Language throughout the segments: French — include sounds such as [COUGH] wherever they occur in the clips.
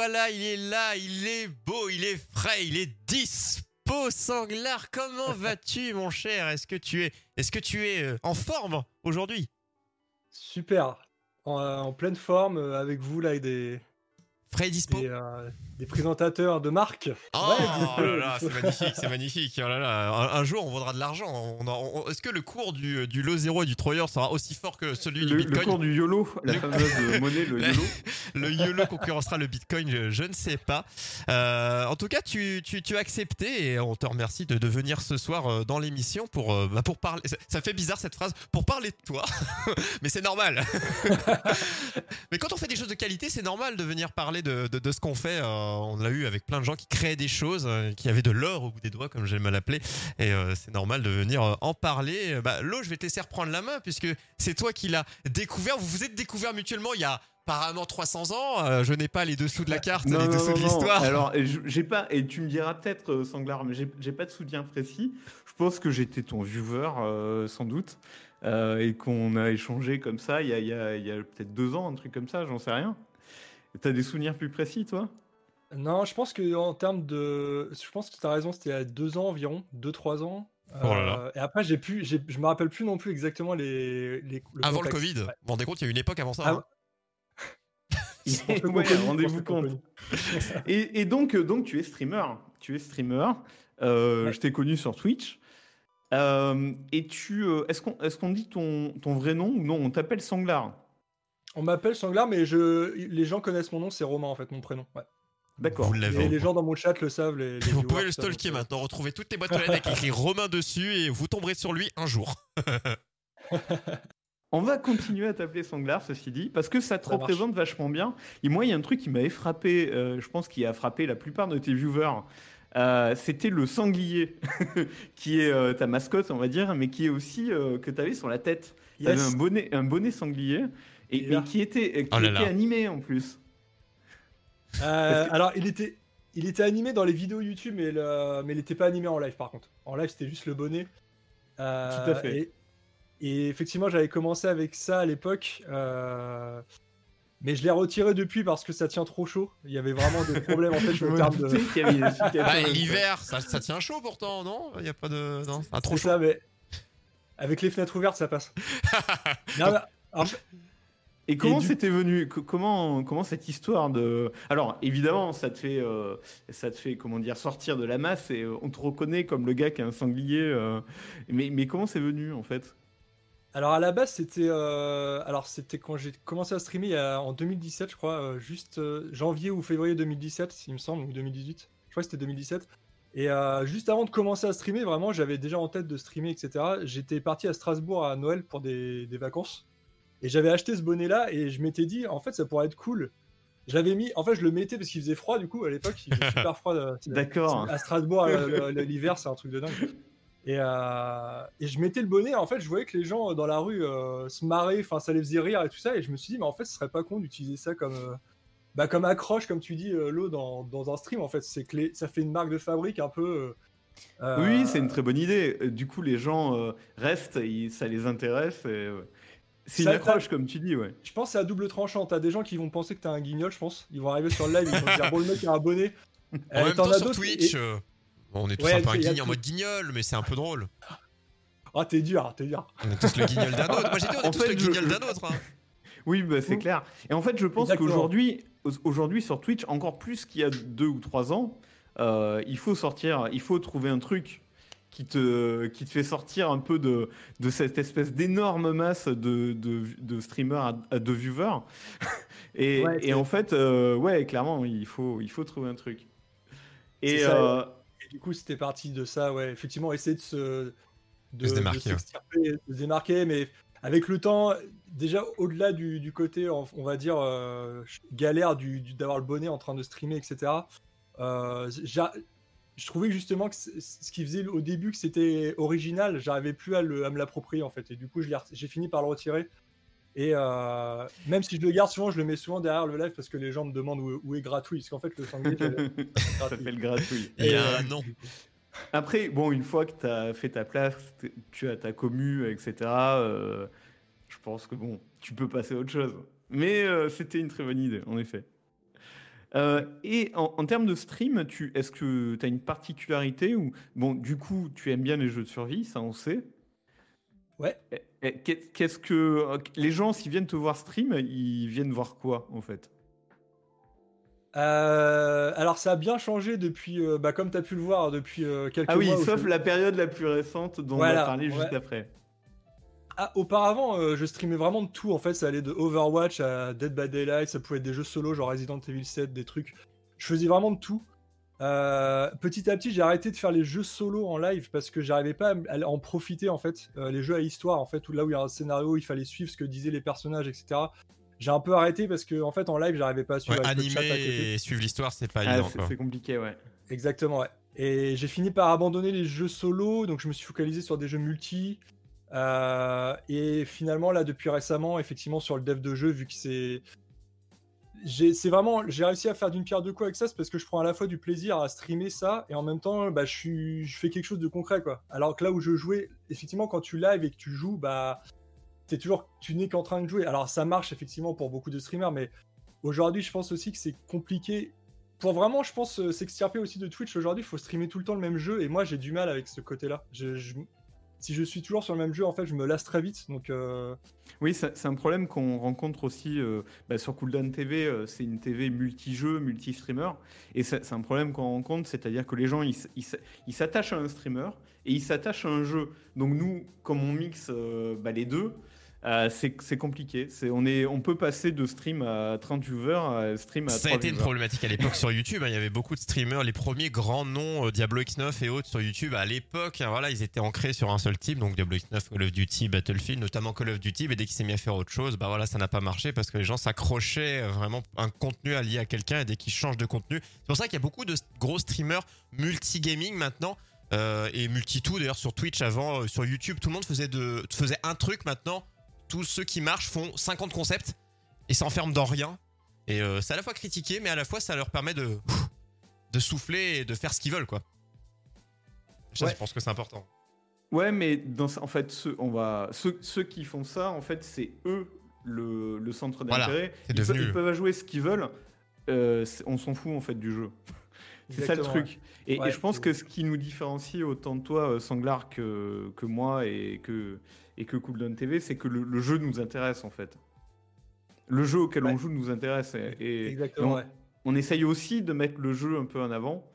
Voilà, il est là, il est beau, il est frais, il est dispo, Sanglard. Comment [LAUGHS] vas-tu, mon cher? Est-ce que tu es, est-ce que tu es euh, en forme aujourd'hui? Super. En, euh, en pleine forme euh, avec vous là et des, Frais et dispo? des, euh, des présentateurs de marque. Oh, Ouais, là là, c'est magnifique, c'est magnifique. Oh là là, un, un jour, on vaudra de l'argent. On en- on- Est-ce que le cours du, du lot 0 et du Troyer sera aussi fort que celui du Le, le Bitcoin? cours du YOLO, la Le- fameuse [LAUGHS] monnaie, le YOLO. Le YOLO concurrencera le Bitcoin, je, je ne sais pas. Euh, en tout cas, tu, tu, tu as accepté et on te remercie de, de venir ce soir euh, dans l'émission pour, euh, bah, pour parler. Ça, ça fait bizarre cette phrase, pour parler de toi, [LAUGHS] mais c'est normal. [LAUGHS] mais quand on fait des choses de qualité, c'est normal de venir parler de, de, de ce qu'on fait. Euh, on l'a eu avec plein de gens qui créaient des choses, euh, qui avaient de l'or au bout des doigts, comme j'aime à l'appeler. Et euh, c'est normal de venir euh, en parler. Bah, Lo, je vais te laisser reprendre la main puisque c'est toi qui l'as découvert. Vous vous êtes découvert mutuellement il y a apparemment 300 ans. Euh, je n'ai pas les dessous de la carte, les dessous de l'histoire. Alors, j'ai pas, et tu me diras peut-être, euh, Sanglard, mais j'ai pas de soutien précis. Je pense que j'étais ton viewer, euh, sans doute, et qu'on a échangé comme ça il y a, a peut-être deux ans, un truc comme ça, j'en sais rien. T'as des souvenirs plus précis, toi? Non, je pense que en termes de, je pense que tu as raison, c'était à deux ans environ, deux trois ans. Oh là là. Euh, et après, j'ai plus, j'ai- je me rappelle plus non plus exactement les. les Avant le. Covid. Ouais. Vous vous rendez compte, il y a une époque avant ça. Ah, hein. Ouais, [LAUGHS] rendez-vous compte. [LAUGHS] Et, et donc, euh, donc, tu es streamer. Tu es streamer. Euh, Ouais. Je t'ai connu sur Twitch. Euh, et tu, euh, est-ce qu'on, est-ce qu'on dit ton, ton vrai nom ou non? On t'appelle Sanglard. On m'appelle Sanglard, mais je, les gens connaissent mon nom, c'est Romain en fait, mon prénom. Ouais. D'accord. Vous l'avez. les gens dans mon chat le savent. Les, les Vous viewers, pouvez le stalker maintenant, retrouver toutes tes boîtes aux lettres avec écrit Romain dessus et vous tomberez sur lui un jour. [LAUGHS] On va continuer à t'appeler Sanglard, ceci dit, parce que ça te Ça marche. représente vachement bien. Et moi, il y a un truc qui m'avait frappé, euh, je pense qui a frappé la plupart de tes viewers. Euh, C'était le sanglier, [LAUGHS] qui est euh, ta mascotte, on va dire, mais qui est aussi euh, que tu avais sur la tête. Tu avais Yes. un bonnet, un bonnet sanglier, et, qui était, qui Oh là était là. animé en plus. Euh, que- Alors, il était, il était animé dans les vidéos YouTube, mais, le- mais il n'était pas animé en live par contre. En live, c'était juste le bonnet. Euh, Tout à fait. Et, et effectivement, j'avais commencé avec ça à l'époque. euh, Mais je l'ai retiré depuis parce que ça tient trop chaud. Il y avait vraiment des problèmes en fait [LAUGHS] Je me termes de. Bah. L'hiver, ça, ça tient chaud pourtant, non? Il y a pas de. Non, ah, trop chaud. ça, mais avec les fenêtres ouvertes, ça passe. [LAUGHS] Non, mais- alors, Et comment du- c'était venu? Co- Comment comment cette histoire de Alors évidemment, ça te fait euh, ça te fait comment dire sortir de la masse et euh, on te reconnaît comme le gars qui a un sanglier. euh, mais mais comment c'est venu en fait? Alors à la base c'était alors c'était quand j'ai commencé à streamer en 2017 je crois juste janvier ou février 2017 il me semble ou 2018 je crois que c'était 2017 et juste avant de commencer à streamer vraiment j'avais déjà en tête de streamer etc j'étais parti à Strasbourg à Noël pour des, des vacances et j'avais acheté ce bonnet là et je m'étais dit en fait ça pourrait être cool je l'avais mis en fait je le mettais parce qu'il faisait froid du coup à l'époque il faisait super froid euh, D'accord. à Strasbourg, euh, l'hiver, c'est un truc de dingue. Et, euh, et je mettais le bonnet, en fait, je voyais que les gens dans la rue euh, se marraient, enfin, ça les faisait rire et tout ça, et je me suis dit, mais en fait, ce serait pas con d'utiliser ça comme, euh, bah, comme accroche, comme tu dis, l'eau dans, dans un stream, en fait. C'est les- ça fait une marque de fabrique un peu. Oui, c'est une très bonne idée. Du coup, les gens restent, ils- ça les intéresse. et, C'est une Ça- accroche, comme tu dis, ouais. Je pense que c'est à double tranchant. T'as des gens qui vont penser que t'es un guignol, je pense. Ils vont arriver sur le live, ils vont dire, bon, le mec a un bonnet. En Euh, même temps, sur Twitch, et- euh, on est tous Ouais, un peu un guigne en mode guignol, mais c'est un peu drôle. [LAUGHS] Ah, t'es dur, t'es dur. On est tous le guignol d'un autre. Moi j'ai dit, on est En tous fait, le je- guignol d'un autre. hein. Oui, bah, c'est clair. Et en fait, je pense qu'aujourd'hui, aujourd'hui sur Twitch, encore plus qu'il y a deux ou trois ans, euh, il faut sortir, il faut trouver un truc qui te, qui te fait sortir un peu de, de cette espèce d'énorme masse de, de, de streamers, à- de viewers. [LAUGHS] et, Ouais, et c'est- en fait, euh, ouais, clairement, il faut, il faut trouver un truc. Et C'est ça, euh, Et du coup, c'était parti de ça, ouais. Effectivement, essayer de se. De se démarquer, ouais. s'extirper, de se démarquer, mais avec le temps, déjà au-delà du, du côté, on, va dire, euh, galère du, du- d'avoir le bonnet en train de streamer, etc. euh, je trouvais justement que ce qui faisait au début que c'était original, j'arrivais plus à, le- à me l'approprier en fait. Et du coup, j'ai fini par le retirer. Et euh, même si je le garde souvent, je le mets souvent derrière le live parce que les gens me demandent où, où est gratuit. Parce qu'en fait, le sanglier, [LAUGHS] Ça s'appelle gratuit. Il y a Et, un euh, nom. Après, bon, une fois que tu as fait ta place, tu as ta commu, etc., euh, je pense que bon, tu peux passer à autre chose. Mais euh, c'était une très bonne idée, en effet. Euh, et en, en termes de stream, tu, est-ce que tu as une particularité ou bon, du coup, tu aimes bien les jeux de survie, ça on sait. Ouais. Qu'est-ce que les gens, s'ils viennent te voir stream, ils viennent voir quoi en fait? Euh, alors ça a bien changé depuis, euh, bah, comme tu as pu le voir, depuis euh, quelques Ah oui, mois. où sauf je- la période la plus récente dont on va parler juste après. Ah, auparavant, euh, je streamais vraiment de tout. En fait, ça allait de Overwatch à Dead by Daylight. Ça pouvait être des jeux solo, genre Resident Evil 7, des trucs. Je faisais vraiment de tout. Euh, petit à petit, j'ai arrêté de faire les jeux solo en live parce que j'arrivais pas à en profiter en fait. Euh, les jeux à histoire, en fait, où là où il y a un scénario, il fallait suivre ce que disaient les personnages, etc. J'ai un peu arrêté parce que en fait, en live, j'arrivais pas à suivre Ouais, avec le chat à animer côté. et suivre l'histoire, c'est pas Ah, évident. c'est quoi. c'est compliqué, ouais. Exactement, ouais. Et j'ai fini par abandonner les jeux solo, donc je me suis focalisé sur des jeux multi. Euh, et finalement, là, depuis récemment, effectivement, sur le dev de jeu, vu que c'est. C'est vraiment. J'ai réussi à faire d'une pierre deux coups avec ça, c'est parce que je prends à la fois du plaisir à streamer ça, et en même temps, bah, je, suis, je fais quelque chose de concret, quoi. Alors que là où je jouais, effectivement, quand tu live et que tu joues, bah. T'es toujours. Tu n'es qu'en train de jouer. Alors ça marche, effectivement, pour beaucoup de streamers, mais aujourd'hui, je pense aussi que c'est compliqué pour vraiment, je pense, euh, s'extirper aussi de Twitch aujourd'hui, il faut streamer tout le temps le même jeu. Et moi, j'ai du mal avec ce côté-là. Je- si je suis toujours sur le même jeu, en fait, je me lasse très vite. Donc, euh, Oui, c'est un problème qu'on rencontre aussi euh, bah, sur Cooldown TV. euh, c'est une TV multi-jeu, multi-streamer. Et c'est un problème qu'on rencontre, c'est-à-dire que les gens, ils s'attachent à un streamer et ils s'attachent à un jeu. Donc nous, comme on mixe euh, bah, les deux, euh, c'est compliqué. C'est- On, est, on peut passer de stream à 30 viewers à stream à Ça a 3 été une problématique à l'époque sur YouTube. hein. Il y avait beaucoup de streamers, les premiers grands noms, euh, Diablo X9 et autres sur YouTube à l'époque. hein, voilà, ils étaient ancrés sur un seul type, donc Diablo X9, Call of Duty, Battlefield, notamment Call of Duty. Mais dès qu'il s'est mis à faire autre chose, bah voilà, ça n'a pas marché parce que les gens s'accrochaient euh, vraiment à un contenu allié à quelqu'un et dès qu'ils changent de contenu, c'est pour ça qu'il y a beaucoup de gros streamers multi-gaming maintenant. euh, et multi-tout d'ailleurs sur Twitch avant, sur YouTube, tout le monde faisait, de, faisait un truc maintenant. Tous ceux qui marchent font 50 concepts et s'enferment dans rien. Et euh, c'est à la fois critiqué, mais à la fois ça leur permet de, de souffler et de faire ce qu'ils veulent, quoi. Ça, Ouais. je pense que c'est important. Ouais, mais dans, en fait, ceux, on va, ceux, ceux qui font ça, en fait, c'est eux le, le centre Voilà, d'intérêt. c'est ils, peuvent- devenu- ils peuvent jouer ce qu'ils veulent. euh, on s'en fout en fait du jeu. [LAUGHS] C'est ça le truc. Et, et Ouais, je pense que ce qui nous différencie autant de toi, euh, Sanglar, que, que moi et que, et que Cooldown TV, c'est que le, le jeu nous intéresse en fait. Le jeu auquel Ouais. on joue nous intéresse. Et, et- exactement, on, ouais. on essaye aussi de mettre le jeu un peu en avant.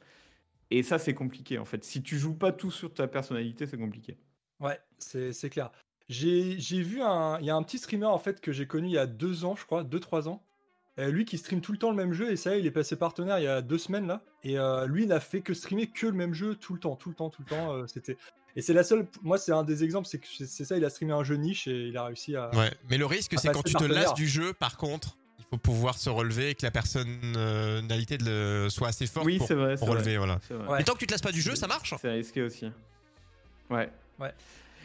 Et ça, c'est compliqué en fait. Si tu joues pas tout sur ta personnalité, c'est compliqué. Ouais, c'est clair. J'ai j'ai vu un. Il y a un petit streamer en fait que j'ai connu il y a deux ans, je crois, deux, trois ans. Euh, lui qui stream tout le temps le même jeu, et ça, il est passé partenaire il y a deux semaines là. Et euh, lui n'a fait que streamer que le même jeu tout le temps, tout le temps, tout le temps. euh, C'était. Et c'est la seule. Moi, c'est un des exemples, c'est que c'est ça, il a streamé un jeu niche et il a réussi à. Ouais. Mais le risque, c'est quand tu te lasses du jeu, par contre, il faut pouvoir se relever et que la personnalité de le- soit assez forte oui, pour, c'est vrai. pour relever. Voilà. vrai, c'est vrai. Ouais. Mais tant que tu te lasses pas du jeu, ça marche. C'est risqué aussi. Ouais. Ouais.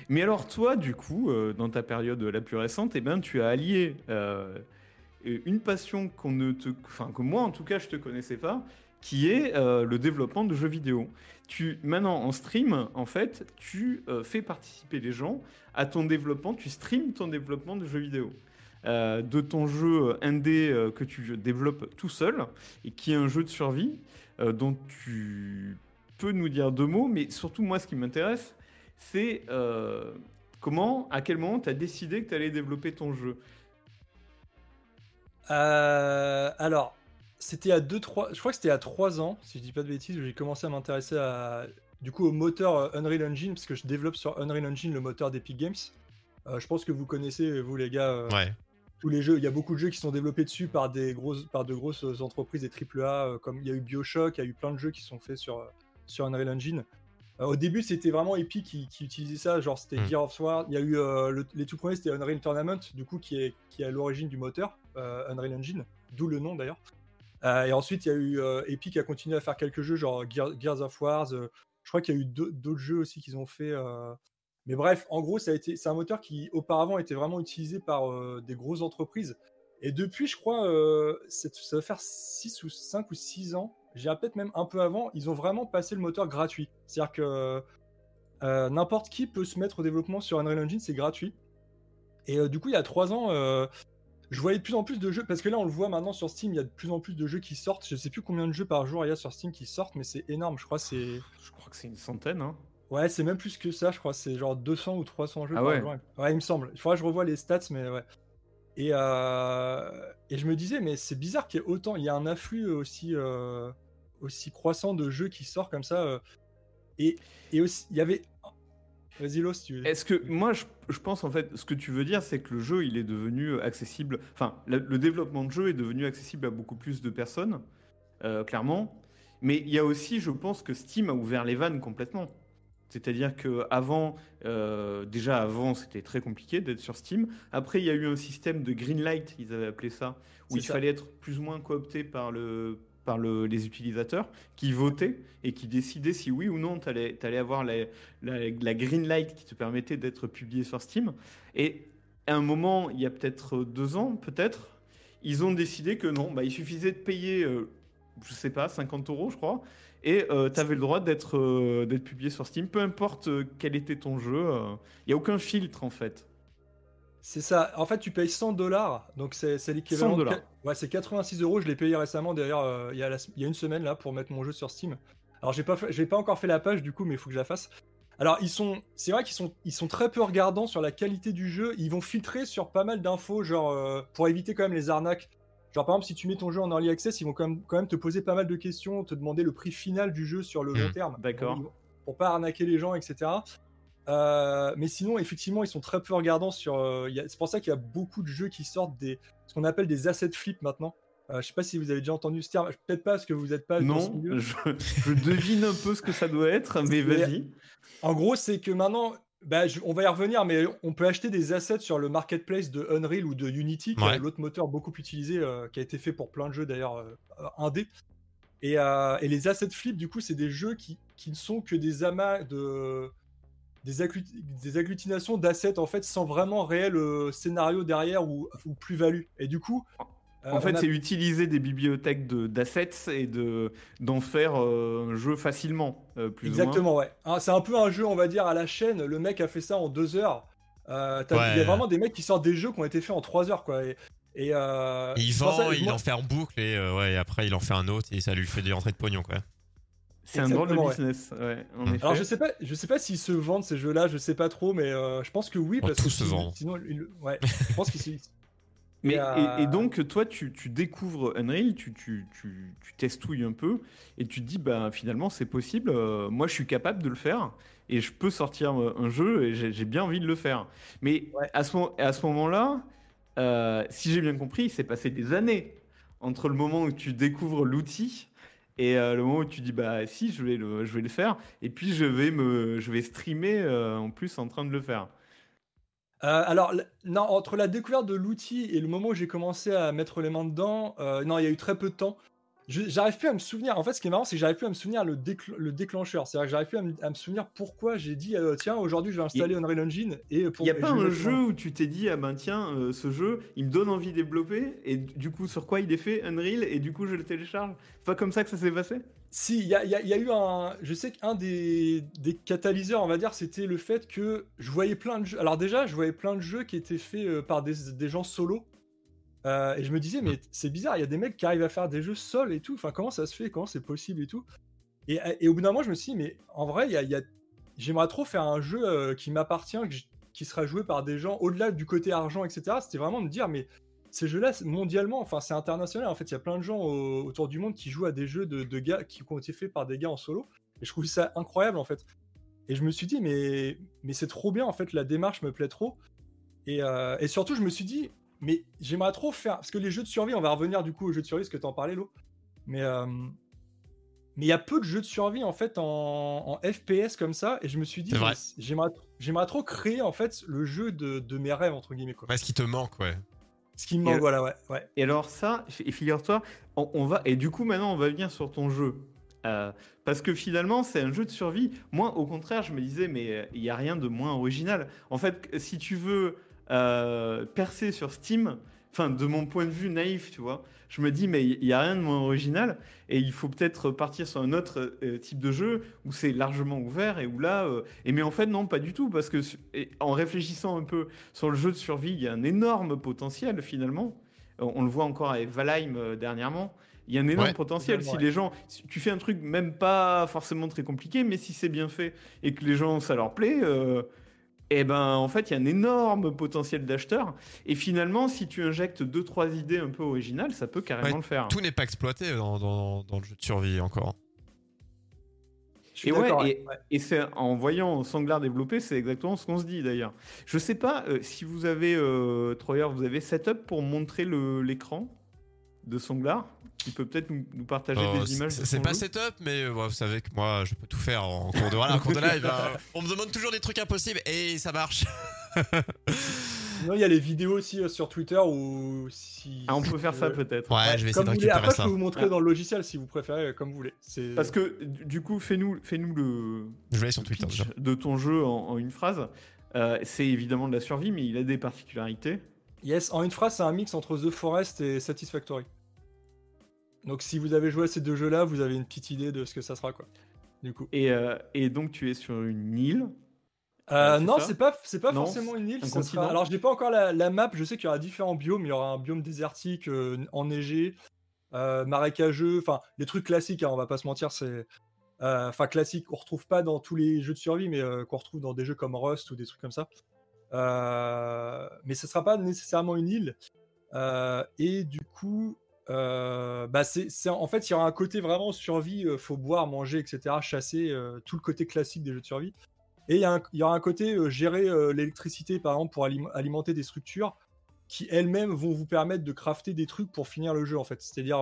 Mais alors toi, du coup, euh, dans ta période la plus récente, eh ben, tu as allié euh, une passion que moi en tout cas je te connaissais pas, qui est euh, le développement de jeux vidéo. Maintenant en stream, en fait, tu euh, fais participer les gens à ton développement, tu streams ton développement de jeux vidéo. Euh, de ton jeu indé que tu développes tout seul et qui est un jeu de survie dont tu peux nous dire deux mots, mais surtout moi ce qui m'intéresse, c'est comment, à quel moment tu as décidé que tu allais développer ton jeu. Euh, alors, c'était à 2 3 je crois que c'était à 3 ans, si je dis pas de bêtises, j'ai commencé à m'intéresser à du coup au moteur euh, Unreal Engine parce que je développe sur Unreal Engine le moteur d'Epic Games. Euh, je pense que vous connaissez vous les gars Ouais. tous les jeux, il y a beaucoup de jeux qui sont développés dessus par des grosses par de grosses entreprises des AAA comme il y a eu BioShock, il y a eu plein de jeux qui sont faits sur sur Unreal Engine. Euh, au début, c'était vraiment Epic qui, qui utilisait ça, genre c'était Mm. Gear of War. Il y a eu euh, le- les tout premiers, c'était Unreal Tournament, du coup, qui est, qui est à l'origine du moteur, Unreal Engine, d'où le nom d'ailleurs. Euh, et ensuite, il y a eu euh, Epic qui a continué à faire quelques jeux, genre Gear- Gears of Wars. euh, je crois qu'il y a eu d'autres jeux aussi qu'ils ont fait. euh, Mais bref, en gros, c'est un moteur qui auparavant était vraiment utilisé par euh, des grosses entreprises. Et depuis, je crois, euh, ça va faire 6 ou 5 ou 6 ans, j'ai peut-être même un peu avant, ils ont vraiment passé le moteur gratuit. C'est-à-dire que euh, n'importe qui peut se mettre au développement sur Unreal Engine, c'est gratuit. Et euh, du coup, il y a 3 ans, euh, je voyais de plus en plus de jeux, parce que là, on le voit maintenant sur Steam, il y a de plus en plus de jeux qui sortent. Je sais plus combien de jeux par jour il y a sur Steam qui sortent, mais c'est énorme. Je crois que c'est. Je crois que c'est une centaine. Hein. Ouais, c'est même plus que ça, je crois. C'est genre 200 ou 300 jeux Ah par ouais. jour. Ouais, il me semble. Il faudra que je revoie les stats, mais ouais. Et, euh, et je me disais, mais c'est bizarre qu'il y ait autant. Il y a un afflux aussi, euh, aussi croissant de jeux qui sortent comme ça. euh. et, et aussi, il y avait. Vas-y, Lo, si tu veux. Est-ce que moi je, je pense en fait ce que tu veux dire c'est que le jeu il est devenu accessible enfin le, le développement de jeu est devenu accessible à beaucoup plus de personnes euh, clairement mais il y a aussi je pense que Steam a ouvert les vannes complètement c'est-à-dire que avant euh, déjà avant c'était très compliqué d'être sur Steam après il y a eu un système de green light ils avaient appelé ça où il ça. fallait être plus ou moins coopté par le par le- les utilisateurs qui votaient et qui décidaient si oui ou non tu allais, avoir la, green light qui te permettait d'être publié sur Steam. Et à un moment, il y a peut-être deux ans, peut-être, ils ont décidé que non, bah, il suffisait de payer, euh, je sais pas, 50 euros, je crois, et tu avais le droit d'être euh, publié sur Steam, peu importe euh, quel était ton jeu. euh, Il n'y a aucun filtre en fait. C'est ça. En fait, tu payes 100 dollars. Donc, c'est l'équivalent. 100 de- dollars. Ouais, c'est 86 euros. Je l'ai payé récemment, d'ailleurs, euh, il y, a la- il y a une semaine, là, pour mettre mon jeu sur Steam. Alors, j'ai pas, fait- pas encore fait la page, du coup, mais il faut que je la fasse. Alors, ils sont, c'est vrai qu'ils sont, ils sont très peu regardants sur la qualité du jeu. Ils vont filtrer sur pas mal d'infos, genre, euh, pour éviter quand même les arnaques. Genre, par exemple, si tu mets ton jeu en early access, ils vont quand même, quand même te poser pas mal de questions, te demander le prix final du jeu sur le long Hmm, terme. d'accord. Vont- Pour pas arnaquer les gens, etc. Euh, mais sinon, effectivement, ils sont très peu regardants sur. euh, c'est pour ça qu'il y a beaucoup de jeux qui sortent des ce qu'on appelle des assets flip maintenant. Euh, je sais pas si vous avez déjà entendu ce terme. Peut-être pas parce que vous n'êtes pas dans ce Non, milieu. je, je devine un peu ce que ça doit être, [LAUGHS] mais vas-y. En gros, c'est que maintenant, bah, je- on va y revenir, mais on peut acheter des assets sur le marketplace de Unreal ou de Unity, qui Ouais. est l'autre moteur beaucoup utilisé, euh, qui a été fait pour plein de jeux d'ailleurs euh, indé. Et, euh, et les assets flip, du coup, c'est des jeux qui, qui ne sont que des amas de des, agglut- des agglutinations d'assets en fait sans vraiment réel euh, scénario derrière ou, ou plus-value. Et du coup, euh, En fait, a- c'est utiliser des bibliothèques de- d'assets et de d'en faire euh, un jeu facilement, euh, plus ou moins. Exactement, ouais. Hein, c'est un peu un jeu, on va dire, à la chaîne. Le mec a fait ça en deux heures. Euh, Il y a vraiment des mecs qui sortent des jeux qui ont été faits en trois heures, quoi. Et, et, euh, Et il vend, ça- il moi- en fait en boucle et, euh, ouais, et après il en fait un autre et ça lui fait des entrées de pognon quoi. C'est un drôle de ouais. business, ouais, en effet. Alors je sais pas, je sais pas s'ils se vendent ces jeux-là, je sais pas trop, mais euh, je pense que oui Oh, parce tout que se sinon- vend. Sinon, ouais, je pense qu'ils se- [LAUGHS] Mais, Et, euh, et, et donc, toi, tu, tu découvres Unreal, tu, tu, tu, tu testouilles un peu, et tu te dis, bah, finalement, c'est possible, euh, moi, je suis capable de le faire, et je peux sortir euh, un jeu, et j'ai bien envie de le faire. Mais Ouais. à ce, à ce moment-là, euh, si j'ai bien compris, il s'est passé des années entre le moment où tu découvres l'outil et euh, le moment où tu dis, bah, si, je vais le, je vais le faire, et puis je vais, me, je vais streamer euh, en plus en train de le faire. Euh, alors, non, entre la découverte de l'outil et le moment où j'ai commencé à mettre les mains dedans, non, il y a eu très peu de temps. J'arrive plus à me souvenir. En fait, ce qui est marrant, c'est que j'arrive plus à me souvenir le, décl- le déclencheur. C'est-à-dire que j'arrive plus à me, à me souvenir pourquoi j'ai dit euh, tiens, aujourd'hui, je vais installer Unreal Engine et pour. Il n'y a pas un jeu où tu t'es dit, ah ben tiens, euh, ce jeu, il me donne envie de développer, et du coup, sur quoi il est fait Unreal, et du coup, je le télécharge C'est pas comme ça que ça s'est passé? Si, il y a, y y eu un. Je sais qu'un des, des catalyseurs, on va dire, c'était le fait que je voyais plein de jeux. Alors, déjà, je voyais plein de jeux qui étaient faits euh, par des, des gens solo. Euh, et je me disais, mais c'est bizarre, il y a des mecs qui arrivent à faire des jeux seuls et tout. Enfin, comment ça se fait? Comment c'est possible et tout? Et, et au bout d'un moment, je me suis dit, mais en vrai, il y a, il y a- j'aimerais trop faire un jeu euh, qui m'appartient, qui sera joué par des gens au-delà du côté argent, etc. C'était vraiment me dire, mais ces jeux-là, mondialement, enfin, c'est international. En fait, il y a plein de gens au- autour du monde qui jouent à des jeux de, de gars qui ont été faits par des gars en solo. Et je trouve ça incroyable, en fait. Et je me suis dit, mais, mais c'est trop bien, en fait, la démarche me plaît trop. Et, euh, et surtout, je me suis dit, mais j'aimerais trop faire. Parce que les jeux de survie, on va revenir du coup aux jeux de survie, parce que t'en parlais, Lo. Mais, euh, Mais il y a peu de jeux de survie en fait en, en FPS comme ça, et je me suis dit, j'aimerais j'aimerais trop créer en fait le jeu de, de mes rêves entre guillemets quoi. Ouais, ce qui te manque, ouais. Ce qui me manque, voilà, ouais, ouais. Et alors ça, et figure-toi, on, on va et du coup maintenant on va venir sur ton jeu. Euh, parce que finalement c'est un jeu de survie. Moi au contraire je me disais mais euh, il y a rien de moins original. En fait si tu veux euh, percer sur Steam, enfin de mon point de vue naïf tu vois, je me dis mais il y a rien de moins original et il faut peut-être partir sur un autre euh, type de jeu où c'est largement ouvert et où là euh, et mais en fait non pas du tout parce que et en réfléchissant un peu sur le jeu de survie il y a un énorme potentiel finalement. On on le voit encore avec Valheim euh, dernièrement. Il y a un énorme Ouais. potentiel. Si les gens, si tu fais un truc même pas forcément très compliqué, mais si c'est bien fait et que les gens ça leur plaît, euh, eh ben en fait il y a un énorme potentiel d'acheteurs. Et finalement, si tu injectes deux trois idées un peu originales, ça peut carrément Ouais, le faire. Tout n'est pas exploité dans, dans, dans le jeu de survie encore. Je suis Et ouais, et, ouais. et c'est en voyant Sanglar développer, c'est exactement ce qu'on se dit d'ailleurs. Je sais pas euh, si vous avez euh, Troyer, vous avez setup pour montrer l'écran? De Sanglar, qui peut peut-être nous, nous partager Euh, des images. c'est pas setup, mais euh, ouais, vous savez que moi, je peux tout faire en cours de, voilà, en cours de live. hein. [LAUGHS] On me demande toujours des trucs impossibles et ça marche. [LAUGHS] Sinon, il y a les vidéos aussi euh, sur Twitter où si. Ah, on peut faire ça peut-être. Ouais, je vais essayer comme de voulez. Après, je peux vous montrer Ah. dans le logiciel si vous préférez, comme vous voulez. Parce que du coup, fais-nous fais -nous le Je vais aller sur Twitter. déjà. de ton jeu en, en une phrase. Euh, c'est évidemment de la survie, mais il a des particularités. Yes, en une phrase, c'est un mix entre The Forest et Satisfactory. Donc, si vous avez joué à ces deux jeux-là, vous avez une petite idée de ce que ça sera, quoi. Du coup. Et, euh, et donc, tu es sur une île. Euh, non, c'est pas, c'est pas Non, forcément une île. un ça continent sera- Alors, je n'ai pas encore la, la map. Je sais qu'il y aura différents biomes. Il y aura un biome désertique, euh, enneigé, marécageux. Enfin, les trucs classiques. Hein, on va pas se mentir. C'est, enfin, classique. qu'on retrouve pas dans tous les jeux de survie, mais qu'on retrouve dans des jeux comme Rust ou des trucs comme ça. Euh, mais ce sera pas nécessairement une île. Euh, et du coup, euh, bah c'est, en fait, il y aura un côté vraiment survie. euh, faut boire, manger, etc. Chasser. euh, tout le côté classique des jeux de survie. Et il y, y aura un côté gérer l'électricité, par exemple, pour alim- alimenter des structures qui elles-mêmes vont vous permettre de crafter des trucs pour finir le jeu, en fait. C'est-à-dire,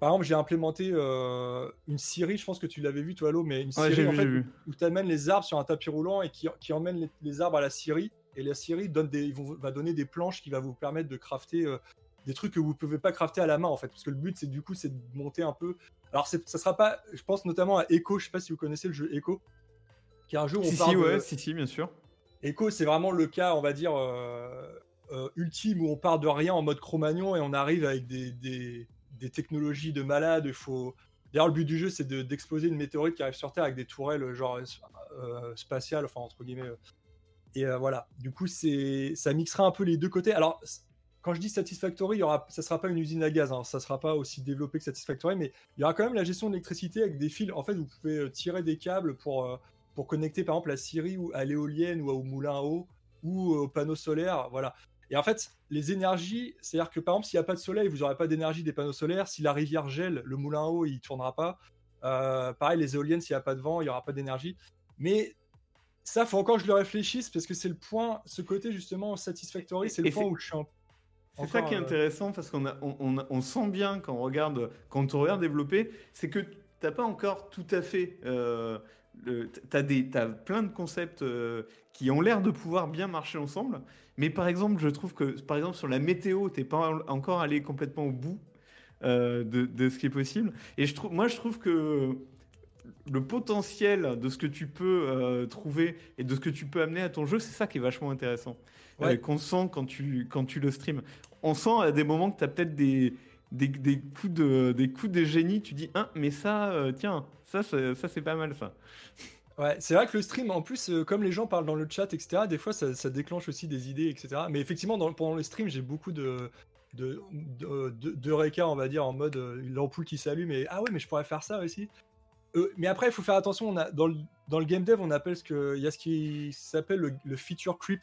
par exemple, j'ai implémenté une scierie, je pense que tu l'avais vu, toi, Allo, mais une scierie j'ai en vu, fait, j'ai vu. où tu amènes les arbres sur un tapis roulant et qui, qui emmène les, les arbres à la scierie. Et la donne des, vont- va donner des planches qui va vous permettre de crafter euh, des trucs que vous pouvez pas crafter à la main, en fait. Parce que le but, c'est du coup, c'est de monter un peu. Alors, ça sera pas. Je pense notamment à Echo, je sais pas si vous connaissez le jeu Echo, qui est un jeu où on Si, parle si, de- si, si, bien sûr. Echo, c'est vraiment le cas, on va dire, euh, euh, ultime où on part de rien en mode Cro-Magnon et on arrive avec des, des, des technologies de malade. Il faut. D'ailleurs, le but du jeu, c'est de- d'exploser une météorite qui arrive sur Terre avec des tourelles, genre euh, spatiales, enfin, entre guillemets. Et euh, voilà. Du coup, c'est ça mixera un peu les deux côtés. Alors, quand je dis Satisfactory, il aura, ça sera pas une usine à gaz, hein, ça sera pas aussi développé que Satisfactory, mais il y aura quand même la gestion de l'électricité avec des fils. En fait, vous pouvez euh, tirer des câbles pour, euh, pour connecter par exemple la scierie ou à l'éolienne ou au moulin à eau ou au panneau solaire. Voilà. Et en fait, les énergies, c'est-à-dire que par exemple, s'il n'y a pas de soleil, vous n'aurez pas d'énergie des panneaux solaires. Si la rivière gèle, le moulin à eau, il tournera pas. Pareil, les éoliennes, s'il n'y a pas de vent, il n'y aura pas d'énergie. Mais ça, faut encore que je le réfléchisse parce que c'est le point, ce côté justement satisfactory, c'est le point où je suis un- C'est ça qui est euh, intéressant parce qu'on a- on, on- on sent bien quand on regarde, quand on regarde développer, c'est que t'as pas encore tout à fait. Euh, t'as des, t'as plein de concepts euh, qui ont l'air de pouvoir bien marcher ensemble, mais par exemple, je trouve que par exemple sur la météo, t'es pas encore allé complètement au bout euh, de, de ce qui est possible. Et je trouve, moi, je trouve que le potentiel de ce que tu peux euh, trouver et de ce que tu peux amener à ton jeu, c'est ça qui est vachement intéressant. Ouais. Euh, qu'on sent quand tu, quand tu le stream. On sent à des moments que tu as peut-être des, des, des coups de des coups de génie, tu dis ah mais ça euh, tiens ça c'est- ça c'est pas mal ça. Ouais, c'est vrai que le stream, en plus, euh, comme les gens parlent dans le chat, etc., des fois, ça, ça déclenche aussi des idées, etc. Mais effectivement, dans, pendant le stream, j'ai beaucoup de de, de, de, on va dire, en mode euh, l'ampoule qui s'allume et ah ouais, mais je pourrais faire ça aussi. Euh, mais après, il faut faire attention. On a, dans, le, dans le game dev, on appelle ce que il y a ce qui s'appelle le, le feature creep.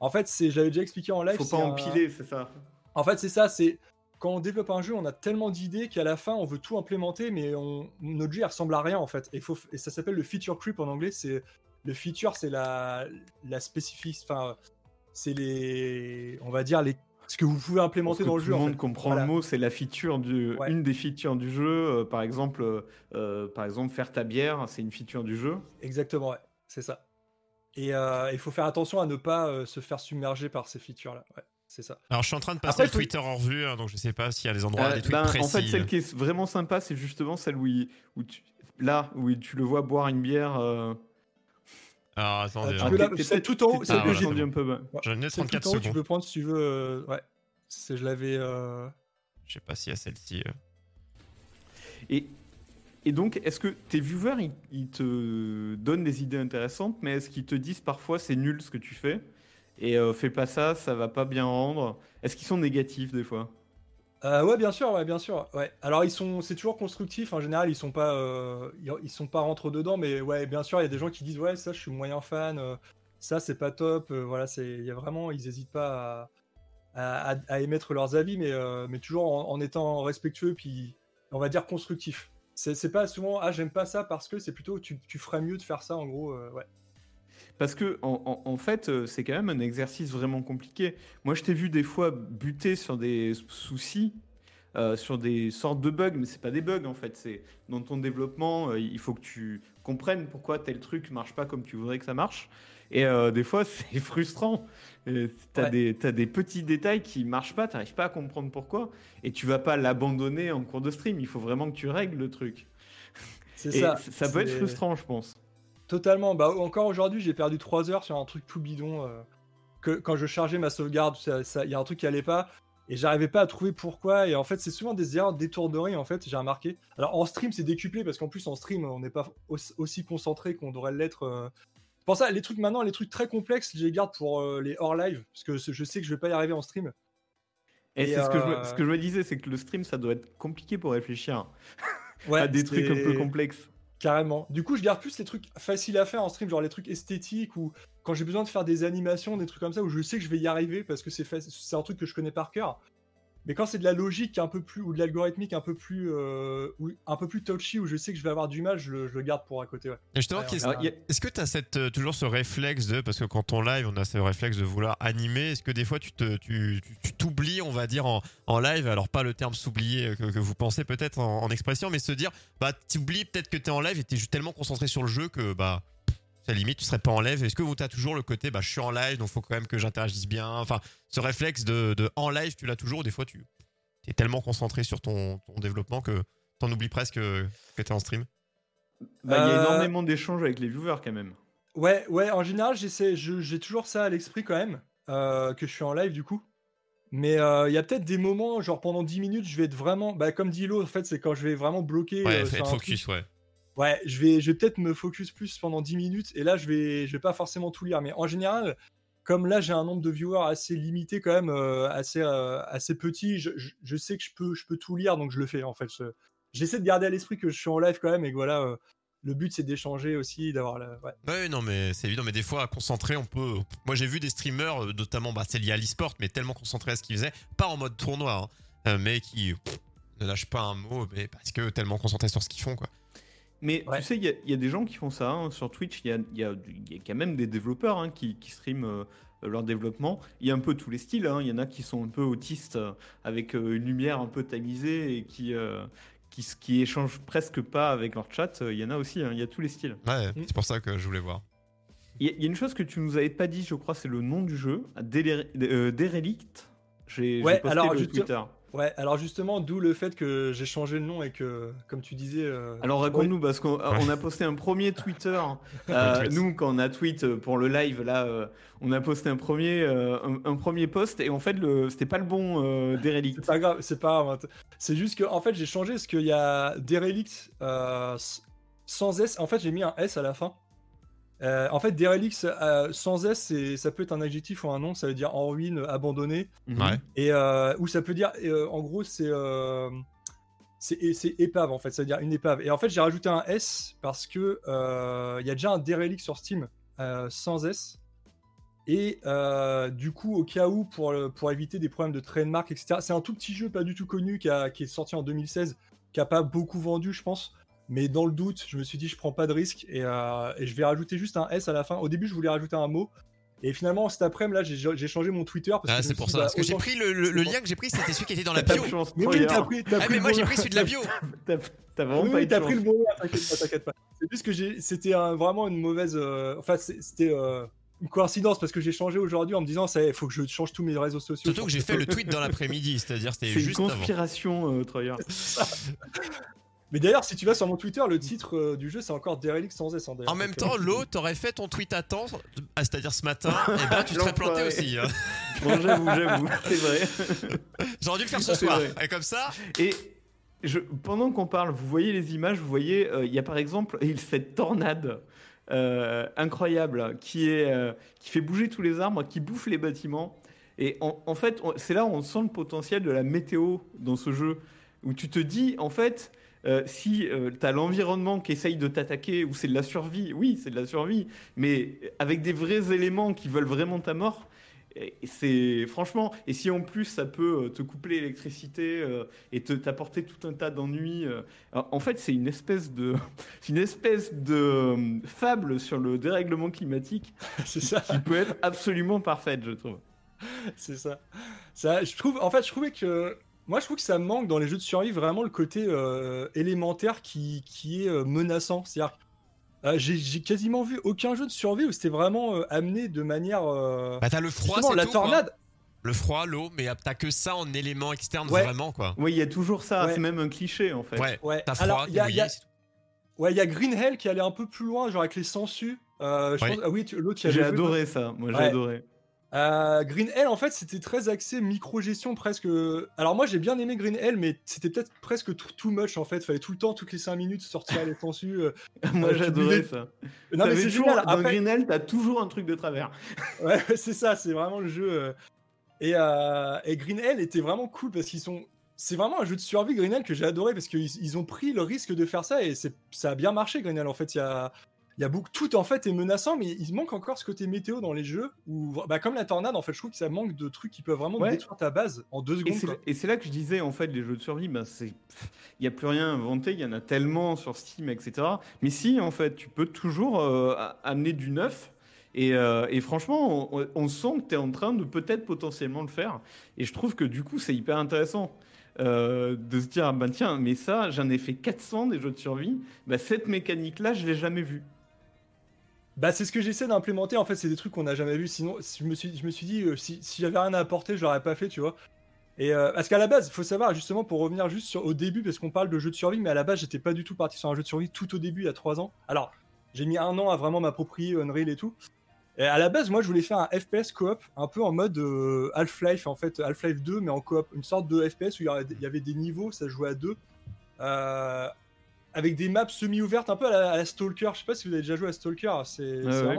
En fait, c'est, j'avais déjà expliqué en live. Faut pas un- empiler, c'est ça. en fait, c'est ça, c'est quand on développe un jeu, on a tellement d'idées qu'à la fin, on veut tout implémenter, mais on, notre jeu il ressemble à rien en fait. Et, faut, et ça s'appelle le feature creep en anglais. C'est le feature, c'est la, la spécifique, enfin, c'est les, on va dire les ce que vous pouvez implémenter dans le tout jeu. le en monde fait. comprend Voilà. le mot, c'est la feature du, Ouais. une des features du jeu. euh, par exemple, euh, euh, par exemple, faire ta bière, c'est une feature du jeu. Exactement, ouais, c'est ça. Et euh, il faut faire attention à ne pas euh, se faire submerger par ces features-là. Ouais, c'est ça. Alors, je suis en train de passer Après, le Twitter en revue, hein, donc je sais pas s'il y a des endroits, Euh, des trucs ben, précis. en fait, celle qui est vraiment sympa, c'est justement celle où, il- où tu, là où tu le vois boire une bière. Euh, Alors, Euh, attendez, tu hein. peux la- t'es- c'est tout en haut, c'est Ah, voilà, un peu bas. j'en ai C'est tout 34 en haut, tu secondes. peux prendre si tu veux. euh, ouais, c'est je l'avais. euh, Je sais pas s'il y a celle-ci. euh. Et, et donc, est-ce que tes viewers, ils, ils te donnent des idées intéressantes, mais est-ce qu'ils te disent parfois c'est nul ce que tu fais et euh, fais pas ça, ça va pas bien rendre? Est-ce qu'ils sont négatifs des fois? Euh, ouais, bien sûr, ouais, bien sûr. Ouais. Alors ils sont, c'est toujours constructif. En général, ils sont pas, euh, ils, sont pas rentre dedans, mais ouais, bien sûr, il y a des gens qui disent ouais, ça, je suis moyen fan. euh, ça, c'est pas top. euh, voilà, c'est, il y a vraiment, ils hésitent pas à, à, à- émettre leurs avis, mais mais toujours en, en étant respectueux, puis on va dire constructif. C'est, pas souvent ah j'aime pas ça parce que c'est plutôt tu, tu ferais mieux de faire ça en gros. ouais. Parce que en, en- en fait, euh, c'est quand même un exercice vraiment compliqué. Moi, je t'ai vu des fois buter sur des soucis, euh, sur des sortes de bugs, mais c'est pas des bugs en fait. C'est dans ton développement, euh, il faut que tu comprennes pourquoi tel truc marche pas comme tu voudrais que ça marche. Et euh, des fois, [LAUGHS] c'est frustrant. T'as Ouais. des, petits détails qui marchent pas, t'arrives pas à comprendre pourquoi, et tu vas pas l'abandonner en cours de stream. Il faut vraiment que tu règles le truc. C'est ça. ça peut être frustrant, je pense. Totalement. Bah, encore aujourd'hui, j'ai perdu 3 heures sur un truc tout bidon. euh, que quand je chargeais ma sauvegarde, il ça, y a un truc qui allait pas. Et j'arrivais pas à trouver pourquoi. Et en fait, c'est souvent des erreurs d'étourderie, en fait, j'ai remarqué. Alors, en stream, c'est décuplé parce qu'en plus, en stream, on n'est pas aussi, concentré qu'on devrait l'être. euh. Pour ça, les trucs maintenant, les trucs très complexes, je les garde pour euh, les hors live. Parce que je sais que je vais pas y arriver en stream. Et, Et, c'est ce, que je me, ce que je me disais, c'est que le stream, ça doit être compliqué pour réfléchir Ouais, à des trucs un peu complexes. Carrément. Du coup, je garde plus les trucs faciles à faire en stream, genre les trucs esthétiques ou quand j'ai besoin de faire des animations, des trucs comme ça où je sais que je vais y arriver parce que c'est un truc que je connais par cœur. Mais quand c'est de la logique un peu plus ou de l'algorithmique un peu plus euh, ou un peu plus touchy où je sais que je vais avoir du mal, je le, je le garde pour à côté. Ouais. Justement, a- est-ce que tu as toujours ce réflexe de. Parce que quand on live, on a ce réflexe de vouloir animer. Est-ce que des fois, tu te, tu, tu- tu t'oublies, on va dire, en, en live Alors, pas le terme s'oublier que, que vous pensez peut-être en, en expression, mais se dire, bah, tu oublies peut-être que tu es en live et tu es tellement concentré sur le jeu que, bah. À la limite, tu serais pas en live. Est-ce que tu as toujours le côté, bah, je suis en live, donc faut quand même que j'interagisse bien. Enfin, ce réflexe de, de en live, tu l'as toujours. Des fois, tu es tellement concentré sur ton, ton développement que t'en oublies presque que tu es en stream. Bah, il y a Euh, énormément d'échanges avec les viewers quand même. Ouais, ouais, en général, j'essaie, je- j'ai toujours ça à l'esprit quand même, euh, que je suis en live du coup. Mais euh, il y a peut-être des moments, genre pendant 10 minutes, je vais être vraiment, bah, comme dit Lo, en fait, c'est quand je vais vraiment bloquer. Ouais, euh, être focus, truc. ouais. Ouais, je vais, je vais peut-être me focus plus pendant 10 minutes et là, je vais, je vais pas forcément tout lire. Mais en général, comme là, j'ai un nombre de viewers assez limité quand même, euh, assez, euh, assez petit, je, je- sais que je peux, je peux tout lire, donc je le fais en fait. Je- J'essaie de garder à l'esprit que je suis en live quand même et que voilà, euh, le but c'est d'échanger aussi, d'avoir la. Ouais. Non, mais c'est évident. Mais des fois, concentré, on peut. Moi, j'ai vu des streamers, notamment, bah, c'est lié à l'e-sport, mais tellement concentrés à ce qu'ils faisaient, pas en mode tournoi, hein, mais qui ne lâchent pas un mot, mais parce que tellement concentrés sur ce qu'ils font, quoi. Mais Ouais. tu sais, il y, a- il y a des gens qui font ça. hein. Sur Twitch, il y a, il y, a, il y a quand même des développeurs hein, qui, qui streament euh, leur développement. Il y a un peu tous les styles. hein. Il y en a qui sont un peu autistes, euh, avec euh, une lumière un peu tamisée et qui, euh, qui, échangent presque pas avec leur chat. Il y en a aussi. hein. Il y a tous les styles. Ouais, Mm. c'est pour ça que je voulais voir. Il y, a- il y a une chose que tu nous avais pas dit, je crois, c'est le nom du jeu. Euh, Derelict. J'ai j'ai Ouais, posté alors, le Twitter. Ouais, alors justement, d'où le fait que j'ai changé le nom et que, comme tu disais. euh, Alors raconte-nous, parce qu'on on a posté un premier Twitter. [LAUGHS] euh, tweet. nous, quand on a tweet euh, pour le live, là, euh, on a posté un premier, euh, un, un premier post et en fait, le, c'était pas le bon euh, Derelict. C'est pas grave, c'est pas grave. C'est juste que, en fait, j'ai changé parce qu'il y a Derelict euh, sans S. En fait, j'ai mis un S à la fin. Euh, en fait, Derelict euh, sans S, ça peut être un adjectif ou un nom. Ça veut dire en ruine, abandonné. Mhm. Ouais. Et euh, ou ça peut dire, euh, en gros, c'est euh, c'est épave en fait. Ça veut dire une épave. Et en fait, j'ai rajouté un S parce que euh, il y a déjà un Derelict sur Steam euh, sans S. Et euh, du coup, au cas où, pour, le- pour éviter des problèmes de trademark, etc., c'est un tout petit jeu pas du tout connu qui, a- qui est sorti en 2016, qui a pas beaucoup vendu, je pense. Mais dans le doute, je me suis dit, je prends pas de risque et, euh, et je vais rajouter juste un S à la fin. Au début, je voulais rajouter un mot. Et finalement, cet après-midi, là, j'ai changé mon Twitter. Parce Ah, c'est pour ça. dit, Parce que bah, j'ai pris le, le- le c'est lien que j'ai pris, c'était celui qui était dans la bio. chance, Mais oui, t'as Troyer. pris, t'as Ah, pris mais le moi j'ai pris celui de la bio. [LAUGHS] T'as vraiment Oui, pas t'as pris le bon t'inquiète pas, t'inquiète pas. C'est juste que j'ai- c'était un- vraiment une mauvaise. euh, Enfin, c'était euh, une coïncidence parce que j'ai changé aujourd'hui en me disant, ça, il faut que je change tous mes réseaux sociaux. Surtout que j'ai fait le tweet dans l'après-midi, c'est-à-dire c'était C'est une juste avant. conspiration, euh, Troyer. [LAUGHS] [LAUGHS] Mais d'ailleurs, si tu vas sur mon Twitter, le titre euh, du jeu, c'est encore Derelict sans S. hein. En même Donc, euh, temps, l'eau, t'aurais fait ton tweet à temps, ah, c'est-à-dire ce matin, [LAUGHS] et ben tu serais planté aussi. hein. [LAUGHS] Bon, j'avoue, j'avoue, [LAUGHS] c'est vrai. J'aurais dû le faire ce soir. vrai. Et comme ça, Et je, pendant qu'on parle, vous voyez les images, vous voyez, euh, il y a par exemple cette tornade euh, incroyable qui, est, euh, qui fait bouger tous les arbres, qui bouffe les bâtiments. Et en, en fait, c'est là où on sent le potentiel de la météo dans ce jeu, où tu te dis, en fait, euh, si tu as l'environnement qui essaye de t'attaquer, ou c'est de la survie, oui, c'est de la survie, mais avec des vrais éléments qui veulent vraiment ta mort, c'est franchement, et si en plus ça peut euh, te couper l'électricité euh, et te t'apporter tout un tas d'ennuis, euh, en fait c'est une espèce de, [LAUGHS] c'est une espèce de euh, fable sur le dérèglement climatique [LAUGHS] c'est ça. qui peut être absolument parfaite, je trouve. C'est ça. ça. Je trouve, en fait, je trouvais que. Moi, je trouve que ça manque dans les jeux de survie vraiment le côté euh, élémentaire qui, qui est euh, menaçant. C'est-à-dire, euh, j'ai quasiment vu aucun jeu de survie où c'était vraiment euh, amené de manière. euh, bah t'as le froid, la tout, quoi. tornade. Le froid, l'eau, mais t'as que ça en élément externe Ouais. vraiment quoi. Oui, il y a toujours ça, Ouais. c'est même un cliché en fait. Ouais. Ouais. T'as Alors, froid, il y t'es a, mouillé, il y a- c'est tout. ouais, il y a Green Hell qui allait un peu plus loin, genre avec les sangsues. Euh, je Ouais. pense- ah oui, l'autre J'ai adoré ça, moi j'ai Ouais. adoré. Euh, Green Hell, en fait, c'était très axé micro-gestion presque. Alors moi, j'ai bien aimé Green Hell, mais c'était peut-être presque too, too much en fait. Fallait tout le temps, toutes les 5 minutes, sortir les sangsues. euh. [LAUGHS] moi Euh, buvais- ça. Non, mais c'est toujours- génial. Dans Après, Greenhell, t'as toujours un truc de travers. [LAUGHS] Ouais, c'est ça, c'est vraiment le jeu. euh. Et, euh, et Green Hell était vraiment cool parce qu'ils sont. C'est vraiment un jeu de survie Green Hell que j'ai adoré parce qu'ils ils ont pris le risque de faire ça et ça a bien marché Green Hell. En fait, il y a, il y a beaucoup tout en fait est menaçant, mais il manque encore ce côté météo dans les jeux où, bah, comme la tornade, en fait, je trouve que ça manque de trucs qui peuvent vraiment Ouais. détruire ta base en deux secondes. et c'est là que je disais, en fait, les jeux de survie, ben, c'est, il n'y a plus rien inventé, il y en a tellement sur Steam, etc. Mais si, en fait, tu peux toujours euh, amener du neuf. Et, euh, et franchement, on, on sent que tu es en train de peut-être potentiellement le faire. Et je trouve que du coup, c'est hyper intéressant euh, de se dire, ah ben tiens, mais ça, j'en ai fait 400 des jeux de survie. Ben, cette mécanique-là, je l'ai jamais vue. Bah, c'est ce que j'essaie d'implémenter. En fait, c'est des trucs qu'on n'a jamais vu. Sinon, je me suis, je me suis dit, euh, si, si j'avais rien à apporter, je l'aurais pas fait, tu vois. Et euh, parce qu'à la base, il faut savoir, justement, pour revenir juste au début, parce qu'on parle de jeux de survie, mais à la base, j'étais pas du tout parti sur un jeu de survie tout au début, il y a trois ans. Alors, j'ai mis un an à vraiment m'approprier Unreal et tout. Et à la base, moi, je voulais faire un FPS coop, un peu en mode euh, Half-Life, en fait, Half-Life 2, mais en coop, une sorte de FPS où il y avait- des niveaux, ça jouait à deux. Avec des maps semi-ouvertes, un peu à la, à la Stalker. Je sais pas si vous avez déjà joué à Stalker. C'est ouais.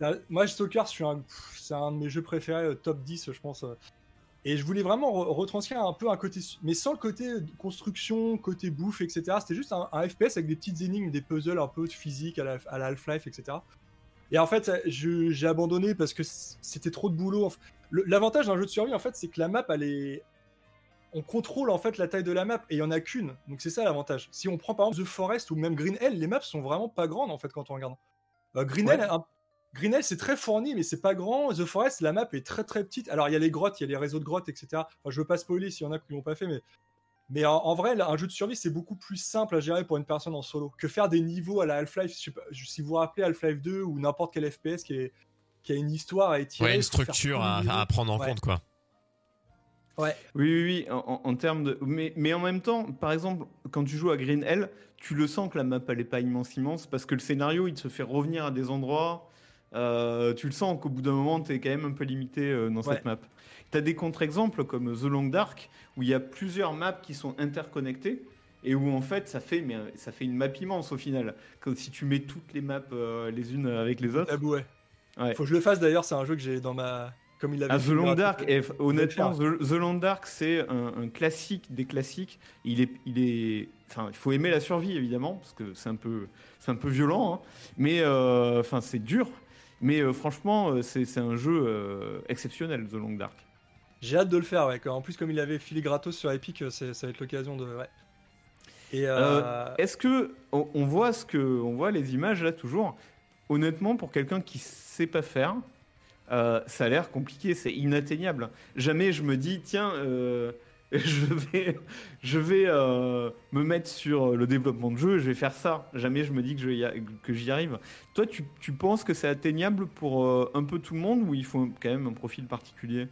Ouais, ouais. Moi, Stalker, un- c'est un de mes jeux préférés, euh, top 10, je pense. euh. Et je voulais vraiment re- retranscrire un peu un côté, mais sans le côté construction, côté bouffe, etc. C'était juste un, un FPS avec des petites énigmes, des puzzles un peu de physique à la, à la Half-Life, etc. Et en fait, j'ai abandonné parce que c'était trop de boulot. L'avantage d'un jeu de survie, en fait, c'est que la map, elle est. On contrôle en fait la taille de la map et il y en a qu'une. Donc c'est ça l'avantage. Si on prend par exemple The Forest ou même Green Hell, les maps sont vraiment pas grandes en fait quand on regarde. Euh, Green Ouais. Hell, un- Green Hell, c'est très fourni, mais c'est pas grand. The Forest, la map est très très petite. Alors il y a les grottes, il y a les réseaux de grottes, etc. Enfin, je veux pas spoiler s'il y en a qui l'ont pas fait, mais mais en, en vrai, là, un jeu de survie, c'est beaucoup plus simple à gérer pour une personne en solo que faire des niveaux à la Half-Life. Si vous vous rappelez Half-Life 2 ou n'importe quel FPS qui, est, qui a une histoire à étirer. Ouais, une structure à, prendre en Ouais. compte quoi. Ouais. Oui, oui, oui, en, termes de. Mais, mais en même temps, par exemple, quand tu joues à Green Hell, tu le sens que la map, elle est pas immense, immense, parce que le scénario, il te fait revenir à des endroits. euh, tu le sens qu'au bout d'un moment, tu es quand même un peu limité euh, dans Ouais. cette map. Tu as des contre-exemples comme The Long Dark, où il y a plusieurs maps qui sont interconnectées. Et où en fait ça fait, mais, ça fait une map immense au final. Comme si tu mets toutes les maps euh, les unes avec les autres. Tabou, ouais. Ouais. Faut que je le fasse d'ailleurs, c'est un jeu que j'ai dans ma. Comme il l'avait Ah, The Long. Dark, et f- honnêtement. The, The Long Dark, c'est un, un classique des classiques. Il est, il est, enfin, il faut aimer la survie évidemment parce que c'est un peu, c'est un peu violent, hein. mais euh, enfin, c'est dur. Mais euh, franchement, euh, c'est c'est un jeu euh, exceptionnel, The Long Dark. J'ai hâte de le faire, ouais. En plus, comme il l'avait filé gratos sur Epic, c'est- ça va être l'occasion de. Ouais. Et euh, Euh, Est-ce que on, on voit ce que, on voit les images là toujours. Honnêtement, pour quelqu'un qui sait pas faire, euh, ça a l'air compliqué, c'est inatteignable. Jamais je me dis, tiens, euh, [LAUGHS] je vais, je vais euh, me mettre sur le développement de jeu, je vais faire ça. Jamais je me dis que, j'y arrive. Toi, tu, tu penses que c'est atteignable pour un peu tout le monde ou il faut quand même un profil particulier?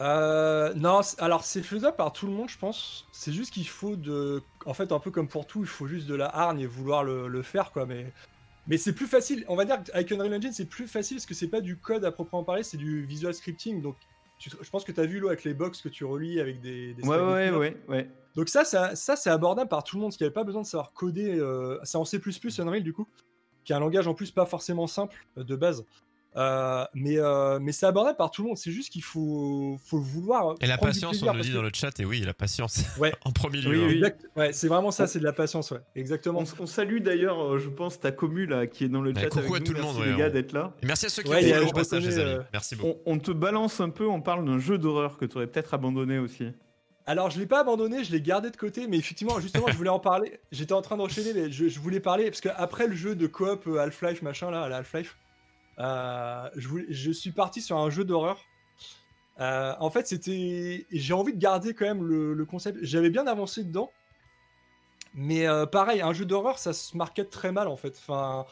Non, alors c'est faisable par tout le monde, je pense. C'est juste qu'il faut de. En fait, un peu comme pour tout, il faut juste de la hargne et vouloir le, le faire, quoi. Mais, mais c'est plus facile. On va dire qu'avec Unreal Engine, c'est plus facile parce que c'est pas du code à proprement parler, c'est du visual scripting. Donc, tu- je pense que tu as vu, là, avec les box que tu relis avec des. des Ouais, ouais, ouais, ouais. Donc, ça, ça, ça c'est abordable par tout le monde, parce qu'il n'y avait pas besoin de savoir coder. euh, C'est en C, Unreal, du coup, qui est un langage en plus pas forcément simple euh, de base. Euh, mais euh, mais c'est abordable par tout le monde. C'est juste qu'il faut, faut le vouloir. Et la patience, plaisir, on le parce dit que- dans le chat, et oui, la patience. Ouais. [LAUGHS] en premier lieu. Oui, hein. oui. Exact- ouais, c'est vraiment ça, c'est de la patience, ouais. Exactement. On, on salue d'ailleurs, euh, je pense, ta commu là, qui est dans le Ouais, chat. coucou avec à nous. tout le Merci monde, les ouais, gars on- d'être là. Et merci à ceux qui Ouais, ont fait je au passage, les amis. euh, Merci beaucoup. On, on te balance un peu, on parle d'un jeu d'horreur que tu aurais peut-être abandonné aussi. Alors, je l'ai pas abandonné, je l'ai gardé de côté, mais effectivement, justement, je voulais en parler. J'étais en train d'enchaîner, mais je, je voulais parler parce qu'après le jeu de coop Half-Life machin là, Half-Life, euh, je, voulais- je suis parti sur un jeu d'horreur. Euh, en fait, c'était, j'ai envie de garder quand même le, concept. J'avais bien avancé dedans, mais euh, pareil, un jeu d'horreur, ça se market très mal en fait. Enfin,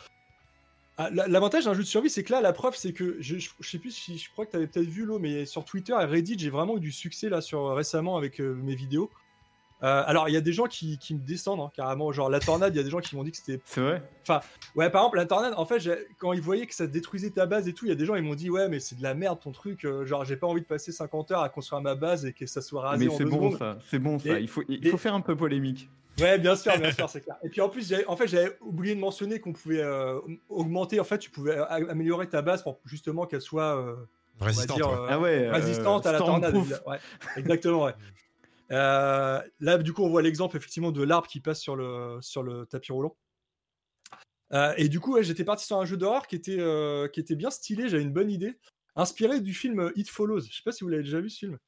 ah, la- l'avantage d'un jeu de survie, c'est que là, la preuve, c'est que je, je, je sais plus si je crois que tu avais peut-être vu l'eau, mais sur Twitter et Reddit, j'ai vraiment eu du succès là sur récemment avec euh, mes vidéos. Euh, alors, il y a des gens qui, qui me descendent hein, carrément, genre la tornade, il y a des gens qui m'ont dit que c'était C'est vrai Ouais, par exemple, la tornade, en fait, quand ils voyaient que ça détruisait ta base et tout, il y a des gens, ils m'ont dit, ouais, mais c'est de la merde ton truc. euh, genre, j'ai pas envie de passer 50 heures à construire ma base et que ça soit rasé Mais en deux bon secondes. ça, c'est bon ça. Et- il faut, il et- faut faire un peu polémique. Ouais, bien sûr, bien [LAUGHS] sûr, c'est clair. Et puis en plus, j'avais- en fait, j'avais oublié de mentionner qu'on pouvait euh, augmenter, en fait, tu pouvais améliorer ta base pour justement qu'elle soit euh, Résistante. dire, ouais. euh, Ah ouais. euh, résistante à la tornade. Ouais, exactement, ouais. [LAUGHS] Euh, là, du coup, on voit l'exemple effectivement de l'arbre qui passe sur le, sur le tapis roulant. Euh, et du coup, ouais, j'étais parti sur un jeu d'horreur qui était, euh, qui était bien stylé, j'avais une bonne idée, inspiré du film It Follows. Je sais pas si vous l'avez déjà vu ce film.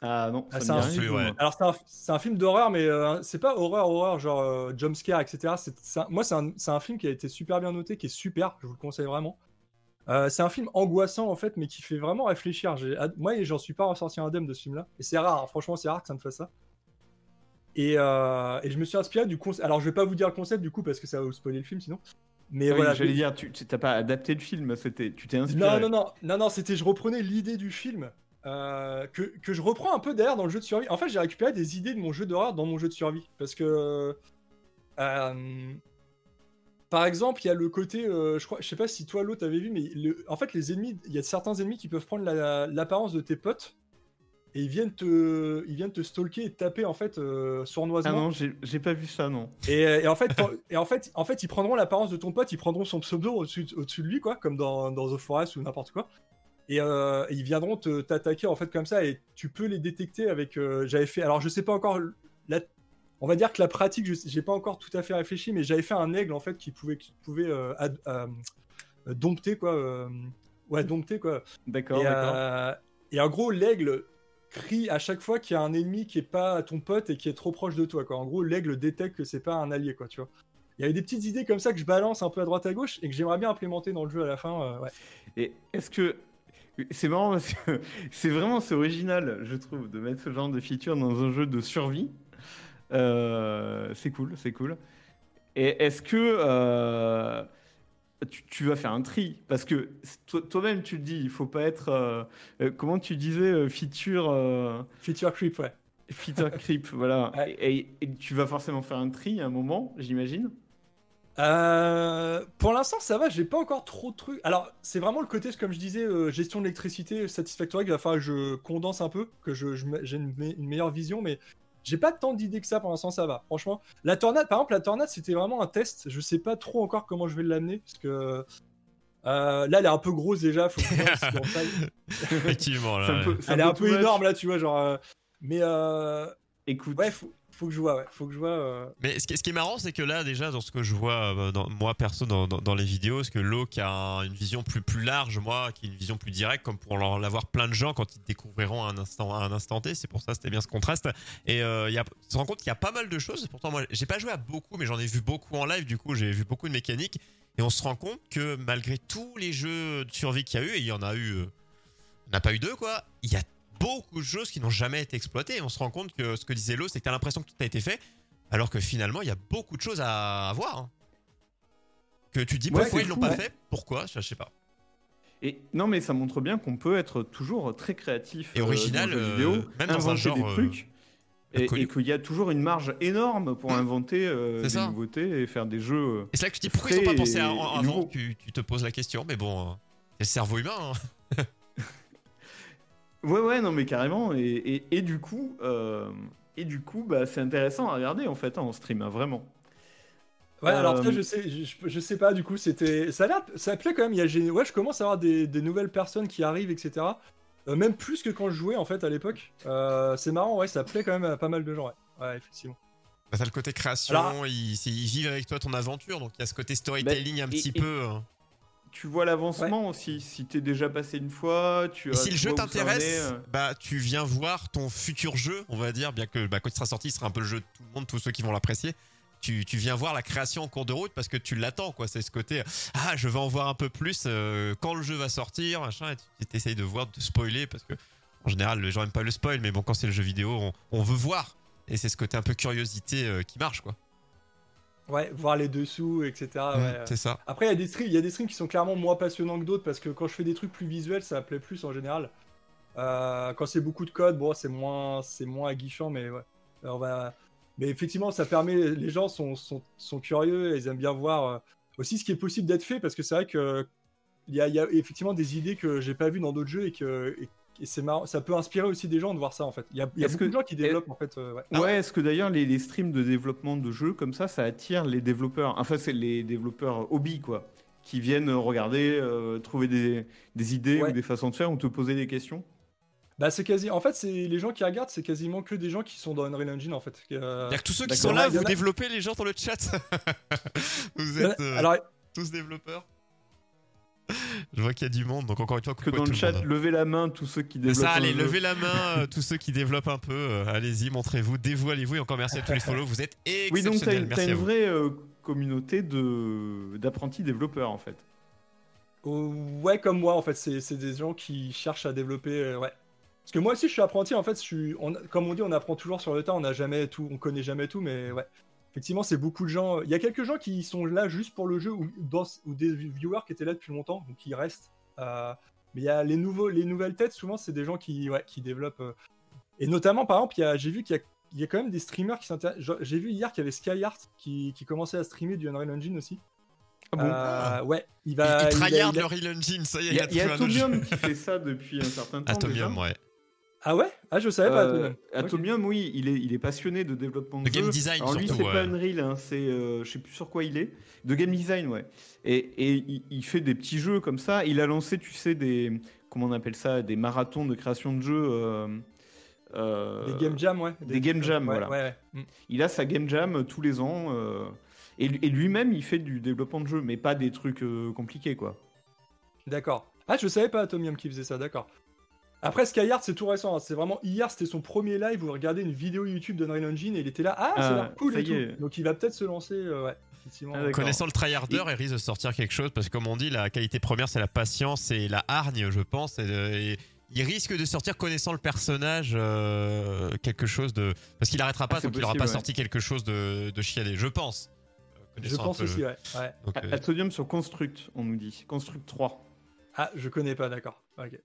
Ah non, Ah, c'est un film, ouais. Alors, c'est un, film d'horreur, mais c'est pas horreur, horreur, genre jumpscare, etc. C'est, c'est un- moi, c'est un, c'est un film qui a été super bien noté, qui est super, je vous le conseille vraiment. Euh, c'est un film angoissant, en fait, mais qui fait vraiment réfléchir. Ad- moi, j'en suis pas ressorti indemne de ce film-là. Et c'est rare, hein, franchement, c'est rare que ça me fasse ça. Et, euh, et je me suis inspiré du concept. Alors, je vais pas vous dire le concept, du coup, parce que ça va vous spoiler le film, sinon. Mais Ah oui, voilà. j'allais dire, tu tu- t'as pas adapté le film, c'était, tu t'es inspiré. Non, non, non, non, non, c'était je reprenais l'idée du film euh, que, que je reprends un peu derrière dans le jeu de survie. En fait, j'ai récupéré des idées de mon jeu d'horreur dans mon jeu de survie. Parce que. euh, par exemple, il y a le côté. euh, je, crois, je sais pas si toi, l'autre, t'avais vu, mais le- en fait, les ennemis, il y a certains ennemis qui peuvent prendre la- l'apparence de tes potes. Et ils viennent te, ils viennent te stalker et te taper en fait euh, Ah sournoisement. non, j'ai j'ai pas vu ça, non. Et, et en fait, [LAUGHS] et en fait, en fait, ils prendront l'apparence de ton pote, ils prendront son pseudo au-dessus au-dessus de lui, quoi, comme dans, dans The Forest ou n'importe quoi. Et euh, ils viendront te- t'attaquer en fait comme ça, et tu peux les détecter avec. euh, j'avais fait. Alors, je sais pas encore. La, on va dire que la pratique, je j'ai pas encore tout à fait réfléchi, mais j'avais fait un aigle en fait qui pouvait, qui pouvait euh, ad- euh, dompter quoi. euh, ouais, dompter quoi. D'accord, Et, en gros, l'aigle crie à chaque fois qu'il y a un ennemi qui est pas ton pote et qui est trop proche de toi. Quoi. En gros, l'aigle détecte que c'est pas un allié, quoi, tu vois. Il y avait des petites idées comme ça que je balance un peu à droite à gauche et que j'aimerais bien implémenter dans le jeu à la fin. ouais. Et est-ce que c'est marrant parce que [LAUGHS] c'est vraiment c'est original, je trouve, de mettre ce genre de feature dans un jeu de survie. Euh, c'est cool, c'est cool. Et est-ce que euh, tu, tu vas faire un tri? Parce que toi- toi-même tu le dis, il faut pas être euh, comment tu disais feature Feature creep, ouais. feature creep, [LAUGHS] voilà. Ouais. Et, et tu vas forcément faire un tri à un moment, j'imagine? Euh, pour l'instant, ça va, j'ai pas encore trop de trucs. Alors, c'est vraiment le côté, comme je disais, euh, gestion de l'électricité, satisfactory, qu'il va falloir que je condense un peu, que je, je j'ai une, me- une meilleure vision, mais j'ai pas tant d'idées que ça pour l'instant, ça va. Franchement, la tornade, par exemple, la tornade, c'était vraiment un test. Je sais pas trop encore comment je vais l'amener, parce que euh, là, elle est un peu grosse déjà, faut que. [LAUGHS] Effectivement. là, ouais. peu- Elle est un peu much. énorme là, tu vois, genre. euh, Mais euh, Écoute, ouais, faut, faut que je vois, faut que je vois. euh, Mais ce qui, est marrant, c'est que là, déjà, dans ce que je vois, euh, dans, moi perso, dans, les vidéos, c'est que l'eau qui a un- une vision plus, plus large, moi, qui a une vision plus directe, comme pour l'avoir plein de gens quand ils découvriront un instant, un instant T. C'est pour ça, c'était bien ce contraste. Et euh, y a, tu te rends compte qu'il y a pas mal de choses. Pourtant, moi, j'ai pas joué à beaucoup, mais j'en ai vu beaucoup en live. Du coup, j'ai vu beaucoup de mécaniques. Et on se rend compte que malgré tous les jeux de survie qu'il y a eu, et il y en a eu, euh, on n'a pas eu deux quoi, il y a beaucoup de choses qui n'ont jamais été exploitées. Et on se rend compte que ce que disait Lo, c'est que tu as l'impression que tout a été fait, alors que finalement, il y a beaucoup de choses à voir. hein. Que tu dis Ouais, pourquoi ils l'ont pas ouais. fait, pourquoi, je sais pas. Et non, mais ça montre bien qu'on peut être toujours très créatif Et euh, original, dans euh, vidéo, même dans un inventer genre, des euh, trucs. Et, qu'il y a toujours une marge énorme pour inventer euh, C'est des ça. nouveautés et faire des jeux. Et c'est là que tu dis pourquoi ils n'ont pas pensé à- avant, tu, tu te poses la question, mais bon, c'est le cerveau humain. hein. [LAUGHS] Ouais, ouais, non, mais carrément. Et, et, et du coup, euh, et du coup, bah, c'est intéressant à regarder en fait hein, en stream, hein, vraiment. Ouais, alors Euh, ça, je sais, je, je sais pas, du coup, c'était. Ça a l'air. Ça plaît quand même. Il y a, ouais, je commence à avoir des, des nouvelles personnes qui arrivent, etc. Euh, même plus que quand je jouais, en fait, à l'époque. Euh, c'est marrant, ouais, ça plaît quand même à pas mal de gens, ouais. Ouais, effectivement. Bah, T'as le côté création, Alors- ils, vivent avec toi ton aventure, donc il y a ce côté storytelling un et- petit et- peu. hein. Tu vois l'avancement aussi. Si t'es déjà passé une fois, tu as- si le jeu t'intéresse, euh. bah tu viens voir ton futur jeu, on va dire, bien que bah, quand il sera sorti, il sera un peu le jeu de tout le monde, tous ceux qui vont l'apprécier. Tu, tu viens voir la création en cours de route parce que tu l'attends, quoi. C'est ce côté, ah, je vais en voir un peu plus euh, quand le jeu va sortir, machin. Et tu t'essayes de voir, de spoiler parce que en général, les gens aiment pas le spoil, mais bon, quand c'est le jeu vidéo, on, on veut voir. Et c'est ce côté un peu curiosité euh, qui marche, quoi. Ouais, voir les dessous, etc. Mm, ouais. c'est ça. Après, il y, a des streams, il y a des streams qui sont clairement moins passionnants que d'autres parce que quand je fais des trucs plus visuels, ça plaît plus en général. Euh, quand c'est beaucoup de code, bon, c'est moins, c'est moins aguichant, mais ouais. Alors, va... Mais effectivement, ça permet. Les gens sont, sont, sont curieux, et ils aiment bien voir euh, aussi ce qui est possible d'être fait parce que c'est vrai que il y a, il y a effectivement des idées que j'ai pas vues dans d'autres jeux et que et, et c'est marrant. Ça peut inspirer aussi des gens de voir ça en fait. Il y a, il y a beaucoup que- de gens qui développent en fait. euh, ouais. Ouais, est-ce que d'ailleurs les, les streams de développement de jeux comme ça, ça attire les développeurs? Enfin, c'est les développeurs hobby, quoi, qui viennent regarder, euh, trouver des, des idées Ouais. ou des façons de faire ou te poser des questions? Bah c'est quasi. En fait, c'est les gens qui regardent, c'est quasiment que des gens qui sont dans Unreal Engine en fait. Euh, Il y a que tous ceux qui sont là, vous développez les gens dans le chat. [LAUGHS] vous êtes euh, Alors, tous développeurs. [LAUGHS] Je vois qu'il y a du monde, donc encore une fois, Que dans le chat, levez la main tous ceux qui développent. ça, allez, jeu. levez la main, [LAUGHS] euh, tous ceux qui développent un peu. euh, Allez-y, montrez-vous, dévoilez-vous et encore merci à tous les follow. Vous êtes [LAUGHS] Oui, donc t'as exceptionnels. une, t'as vraie euh, communauté de d'apprentis développeurs en fait. Ouais, comme moi, en fait, c'est c'est des gens qui cherchent à développer. euh, ouais. Parce que moi aussi, je suis apprenti. En fait, je suis, on- comme on dit, on apprend toujours sur le tas. On n'a jamais tout, on connaît jamais tout, mais ouais. Effectivement, c'est beaucoup de gens. Il y a quelques gens qui sont là juste pour le jeu ou, dans- ou des viewers qui étaient là depuis longtemps, donc qui restent. Euh, mais il y a les nouveaux, les nouvelles têtes. Souvent, c'est des gens qui, ouais, qui développent. euh, Et notamment, par exemple, il j'ai vu qu'il y a il y a quand même des streamers qui s'intéressent. J'ai vu hier qu'il y avait Skyheart qui, qui commençait à streamer du Unreal Engine aussi. Ah bon? Euh, ouais, il va. il il a- leur Real Engine, ça y est, Il y a, il y a. Atomium qui [LAUGHS] fait ça depuis un certain temps. déjà. Atomium, ouais. Ah ouais? Ah, je savais pas. Euh, Atomium. Oui, il est, il est passionné de développement de, De game jeux. design, Alors lui, surtout, c'est pas. Unreal, hein, c'est, euh, je sais plus sur quoi il est. De game design, ouais. Et, et il, il fait des petits jeux comme ça. Il a lancé, tu sais, des, comment on appelle ça, des marathons de création de jeux. euh, euh, Des game jam, ouais. des game jam, ouais, voilà. Ouais, ouais. Mm. Il a sa game jam tous les ans. euh, et, et lui-même, il fait du développement de jeux, mais pas des trucs euh, compliqués, quoi. D'accord. Ah, je savais pas Atomium qui faisait ça, d'accord. Après, Skyheart, c'est tout récent. hein. C'est vraiment hier, c'était son premier live où il regardait une vidéo YouTube d'Unreal Engine et il était là. Ah, ça a Ah, l'air cool ça et y tout. est. Donc il va peut-être se lancer. euh, ouais, effectivement. Ah, d'accord. Connaissant le tryharder, il risque de sortir quelque chose parce que, comme on dit, la qualité première, c'est la patience et la hargne, je pense. Et, et il risque de sortir, connaissant le personnage, euh, quelque chose de. Parce qu'il arrêtera pas Ah, c'est tant qu'il aura possible, pas ouais. sorti quelque chose de, de chialé, je pense. Euh, je connaissant un pense peu le- aussi, ouais. ouais. donc, euh, sur Construct, on nous dit. Construct 3. Ah, je connais pas, d'accord. Ok.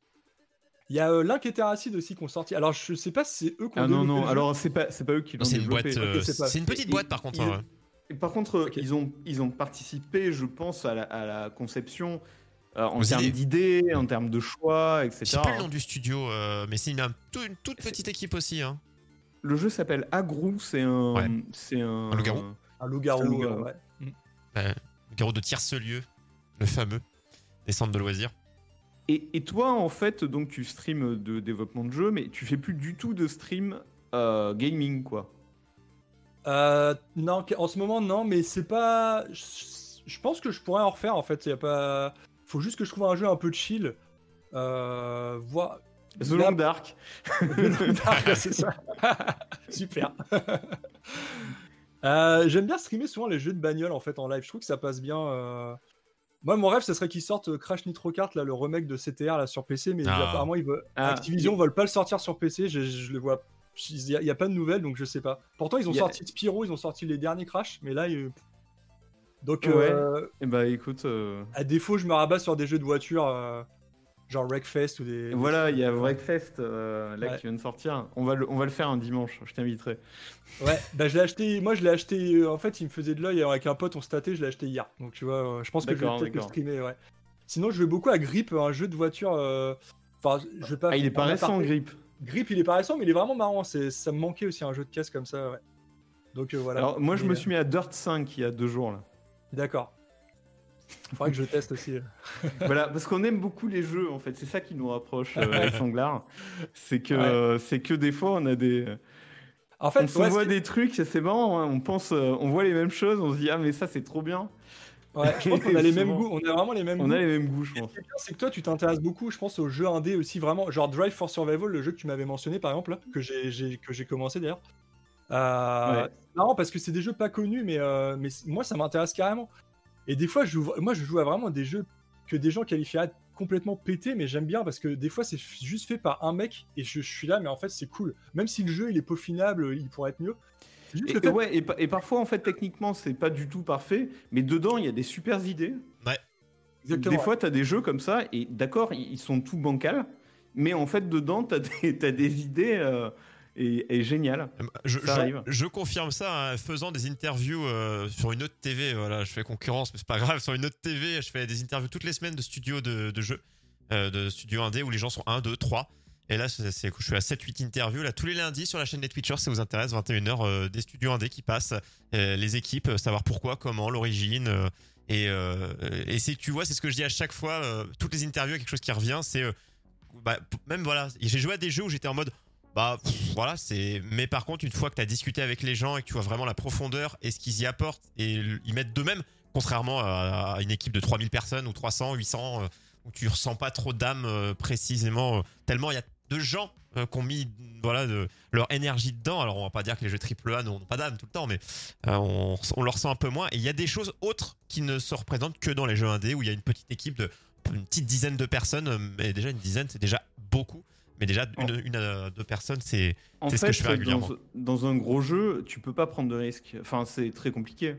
Il y a euh, Link et Terracid aussi qui ont sorti. Alors, je sais pas si c'est eux qui ont Ah non, développé non, le jeu. alors c'est pas, c'est pas eux qui l'ont c'est une développé. boîte. euh, Ok, c'est pas- c'est une petite Et- boîte, par contre. ils- hein, ouais. Et par contre, Ok. ils, ont, ils ont participé, je pense, à la, à la conception euh, en Aux termes idées. d'idées, en termes de choix, etc. Je sais plus le nom du studio, euh, mais c'est une, un- tout- une toute petite équipe aussi. Hein. Le jeu s'appelle Agrou, c'est un, Ouais. c'est un, Un loup-garou Un C'est un loup-garou. loup-garou. euh, ouais. Euh, de tierce-lieu, le fameux, des centres de loisirs. Et, et toi, en fait, donc tu streams de développement de jeux, mais tu fais plus du tout de stream euh, gaming, quoi. Euh, non, en ce moment, non, mais c'est pas. Je, pense que je pourrais en refaire en fait. Il y a pas. Faut juste que je trouve un jeu un peu chill. Euh, voir. The Long Dark. [LAUGHS] Ah, [LAUGHS] c'est ça. [LAUGHS] Super. Euh, J'aime bien streamer souvent les jeux de bagnole en fait en live. Je trouve que ça passe bien. euh, Moi, mon rêve, ce serait qu'ils sortent euh, Crash Nitro Kart, là, le remake de CTR là, sur PC, mais Ah. apparemment, ils veulent... Ah. Activision veulent pas le sortir sur PC. Je, je le vois. Il n'y a, il y a pas de nouvelles, donc je sais pas. Pourtant, ils ont sorti Spyro, ils ont sorti les derniers Crash, mais là, ils- donc Ouais. euh, Et bah écoute, euh, à défaut, je me rabats sur des jeux de voiture, euh, genre Wreckfest ou des. voilà, il y a Wreckfest euh, là Ouais. qui vient de sortir. On va le, on va le faire un dimanche, je t'inviterai. Ouais, bah je l'ai acheté. Moi, je l'ai acheté. euh, En fait, il me faisait de l'œil avec un pote, on se tâtait, je l'ai acheté hier. Donc tu vois, euh, je pense que je vais peut-être le streamer, ouais. Sinon, je jouais beaucoup à Grip, un jeu de voiture. euh, Enfin, je vais pas. Ah, il est pas en récent. Grip. Grip, il est pas récent, mais il est vraiment marrant. C'est, ça me manquait aussi un jeu de caisse comme ça, ouais. Donc voilà. Alors moi, je me suis mis à Dirt 5 il y a deux jours là. D'accord. Faudrait que je teste aussi. [LAUGHS] voilà, parce qu'on aime beaucoup les jeux en fait. C'est ça qui nous rapproche euh, avec Sanglar. C'est que Ouais. euh, c'est que des fois on a des En on fait, ouais, s'envoie c'est- des trucs, c'est marrant. hein. On pense, euh, on voit les mêmes choses, on se dit ah mais ça c'est trop bien. ouais, je pense [LAUGHS] qu'on a les mêmes goûts. On a vraiment les mêmes On goûts. a les mêmes goûts, je Ce qui pense. c'est que toi, tu t'intéresses beaucoup, je pense, aux jeux indés aussi, vraiment. Genre Drive for Survival, le jeu que tu m'avais mentionné, par exemple, que j'ai que j'ai commencé d'ailleurs. Euh, Ouais. C'est marrant parce que c'est des jeux pas connus, mais, euh, mais moi, ça m'intéresse carrément. Et des fois, je joue, moi, je joue à vraiment des jeux que des gens qualifieraient de complètement pétés, mais j'aime bien parce que des fois, c'est juste fait par un mec et je, je suis là, mais en fait, c'est cool. Même si le jeu, il est peaufinable, il pourrait être mieux. Et, fait- ouais, et, pa- et parfois en fait techniquement c'est pas du tout parfait, mais dedans il y a des super idées. Exactement. Des fois tu as des jeux comme ça et d'accord ils sont tout bancals, mais en fait dedans tu as des idées euh, et, et géniales. Je, Ça je- je confirme ça hein, faisant des interviews euh, sur une autre TV. Voilà, je fais concurrence, mais c'est pas grave. Sur une autre TV, je fais des interviews toutes les semaines de studios de, de jeux, euh, de studios indé où les gens sont 1, 2, 3. Et là, c'est, c'est- je suis à 7-8 interviews là tous les lundis sur la chaîne des Twitchers. Si ça vous intéresse, 21h, euh, des studios indés qui passent, euh, les équipes, euh, savoir pourquoi, comment, l'origine. euh, et, euh, et c'est, tu vois, c'est ce que je dis à chaque fois. euh, toutes les interviews, quelque chose qui revient. C'est euh, bah, même voilà, j'ai joué à des jeux où j'étais en mode bah voilà, c'est. Mais par contre, une fois que tu as discuté avec les gens et que tu vois vraiment la profondeur et ce qu'ils y apportent et ils mettent d'eux-mêmes, contrairement à, une équipe de 3000 personnes ou 300, 800, euh, où tu ressens pas trop d'âme euh, précisément, euh, tellement il y a de gens qui ont mis voilà, leur énergie dedans. Alors on va pas dire que les jeux AAA n'ont pas d'âme tout le temps, mais on, on le ressent un peu moins. Et il y a des choses autres qui ne se représentent que dans les jeux indés où il y a une petite équipe de une petite dizaine de personnes, mais déjà une dizaine c'est déjà beaucoup. Mais déjà une, une à deux personnes c'est ce que je fais régulièrement. dans, dans un gros jeu, tu peux pas prendre de risques. Enfin, c'est très compliqué.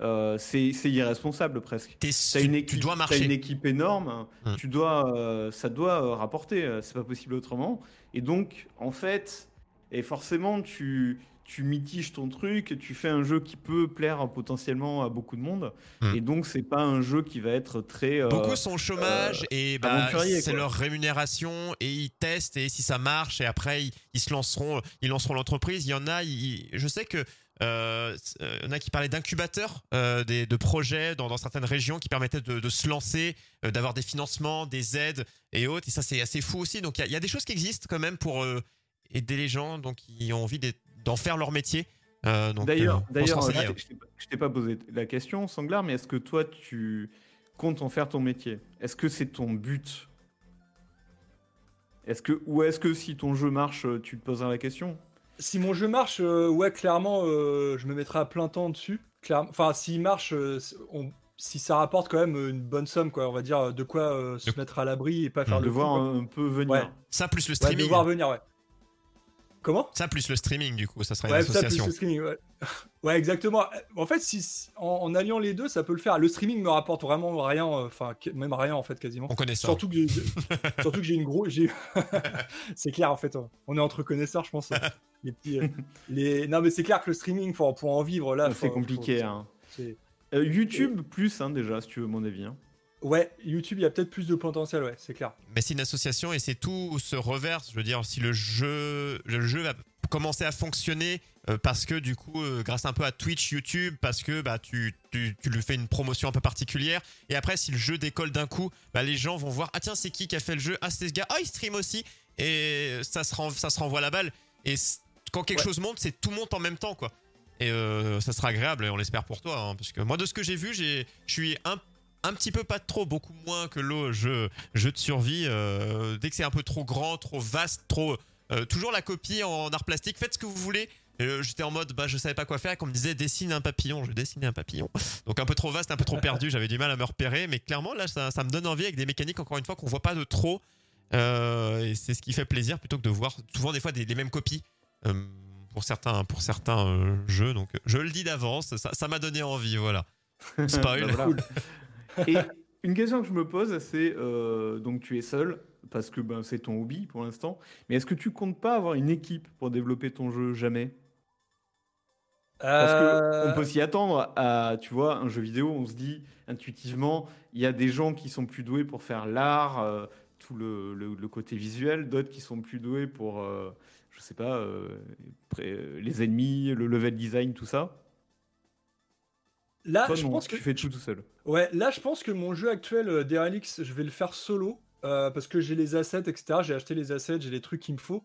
Euh, c'est irresponsable presque. Tu, une tu équipe, dois t'as marcher. une équipe énorme. Hmm. Tu dois, euh, ça doit euh, rapporter. C'est pas possible autrement. Et donc, en fait, et forcément, tu tu mitiges ton truc. Tu fais un jeu qui peut plaire potentiellement à beaucoup de monde. Hmm. Et donc, c'est pas un jeu qui va être très. euh, Beaucoup sont au chômage et bah, c'est leur rémunération et ils testent et si ça marche et après ils, ils se lanceront, ils lanceront l'entreprise. Il y en a, ils- je sais que euh, euh, en a qui parlaient d'incubateurs, euh, de projets dans, dans certaines régions qui permettaient de, de se lancer, euh, d'avoir des financements, des aides et autres. Et ça c'est assez fou aussi. Donc il y a- il y, a des choses qui existent quand même pour euh, aider les gens donc qui ont envie d'être- d'en faire leur métier. Euh, D'ailleurs, euh, d'ailleurs, je t'ai- pas- posé la question, Sanglar, mais est-ce que toi, tu comptes en faire ton métier? Est-ce que c'est ton but? Est-ce que ou est-ce que si ton jeu marche, tu te poseras la question? Si mon jeu marche, euh, ouais, clairement, euh, je me mettrai à plein temps dessus. Clairement. Enfin, s'il marche, euh, on- si ça rapporte quand même une bonne somme, quoi, on va dire, de quoi euh, se mettre à l'abri et pas faire Mm. le De fou, voir un, peu venir. Ouais. Ça plus le Ouais, streaming. de voir venir, ouais. Comment Ça plus le streaming du coup, ça sera Ouais, une ça plus association. le streaming, ouais. [LAUGHS] ouais, exactement. En fait, si, en, en alliant les deux, ça peut le faire. Le streaming me rapporte vraiment rien, euh, enfin, même rien en fait, quasiment. On connaît ça. Surtout que j'ai, [LAUGHS] surtout que j'ai une grosse, [LAUGHS] c'est clair en fait. On est entre connaisseurs, je pense. les petits, euh, les, non mais c'est clair que le streaming, pour, pour en vivre là, c'est faut- compliqué. faut- hein. c'est- Euh, YouTube plus, hein, déjà, si tu veux mon avis. hein. Ouais, YouTube, il y a peut-être plus de potentiel, ouais, c'est clair. Mais c'est une association et c'est tout se reverse. Je veux dire, si le jeu, le jeu va commencer à fonctionner euh, parce que du coup, euh, grâce un peu à Twitch, YouTube, parce que bah tu, tu, tu lui fais une promotion un peu particulière. Et après, si le jeu décolle d'un coup, bah, les gens vont voir ah tiens c'est qui qui a fait le jeu? Ah c'est ce gars. Ah il stream aussi. Et ça se ça se renvoie la balle. Et quand quelque Ouais. chose monte, c'est tout monte en même temps quoi. Et euh, ça sera agréable et on l'espère pour toi. hein, parce que moi de ce que j'ai vu, j'ai, je suis un un petit peu pas trop, beaucoup moins que l'eau jeu, jeu de survie. euh, dès que c'est un peu trop grand, trop vaste, trop. euh, toujours la copie en art plastique. Faites ce que vous voulez. Euh, j'étais en mode, bah, je savais pas quoi faire, et qu'on me disait dessine un papillon. Je dessinais un papillon. Donc un peu trop vaste, un peu trop perdu. J'avais du mal à me repérer, mais clairement là, ça, ça me donne envie avec des mécaniques encore une fois qu'on voit pas de trop. Euh, et c'est ce qui fait plaisir plutôt que de voir souvent des fois des, les mêmes copies. pour certains, pour certains jeux, donc je le dis d'avance, ça ça m'a donné envie, voilà. [LAUGHS] Spoil. Bah, voilà. [LAUGHS] Et une question que je me pose, c'est euh, donc tu es seul parce que ben, c'est ton hobby pour l'instant, mais est-ce que tu comptes pas avoir une équipe pour développer ton jeu jamais? Parce Euh, qu'on peut s'y attendre à, tu vois, un jeu vidéo, on se dit intuitivement, il y a des gens qui sont plus doués pour faire l'art, euh, tout le, le- le côté visuel, d'autres qui sont plus doués pour, euh, je sais pas, euh, euh, les ennemis, le level design, tout ça. Là, Toi, je non, pense que tu fais tout tout seul. Ouais, là, je pense que mon jeu actuel, euh, Derelix, je vais le faire solo euh, parce que j'ai les assets, etc. J'ai acheté les assets, j'ai les trucs qu'il me faut.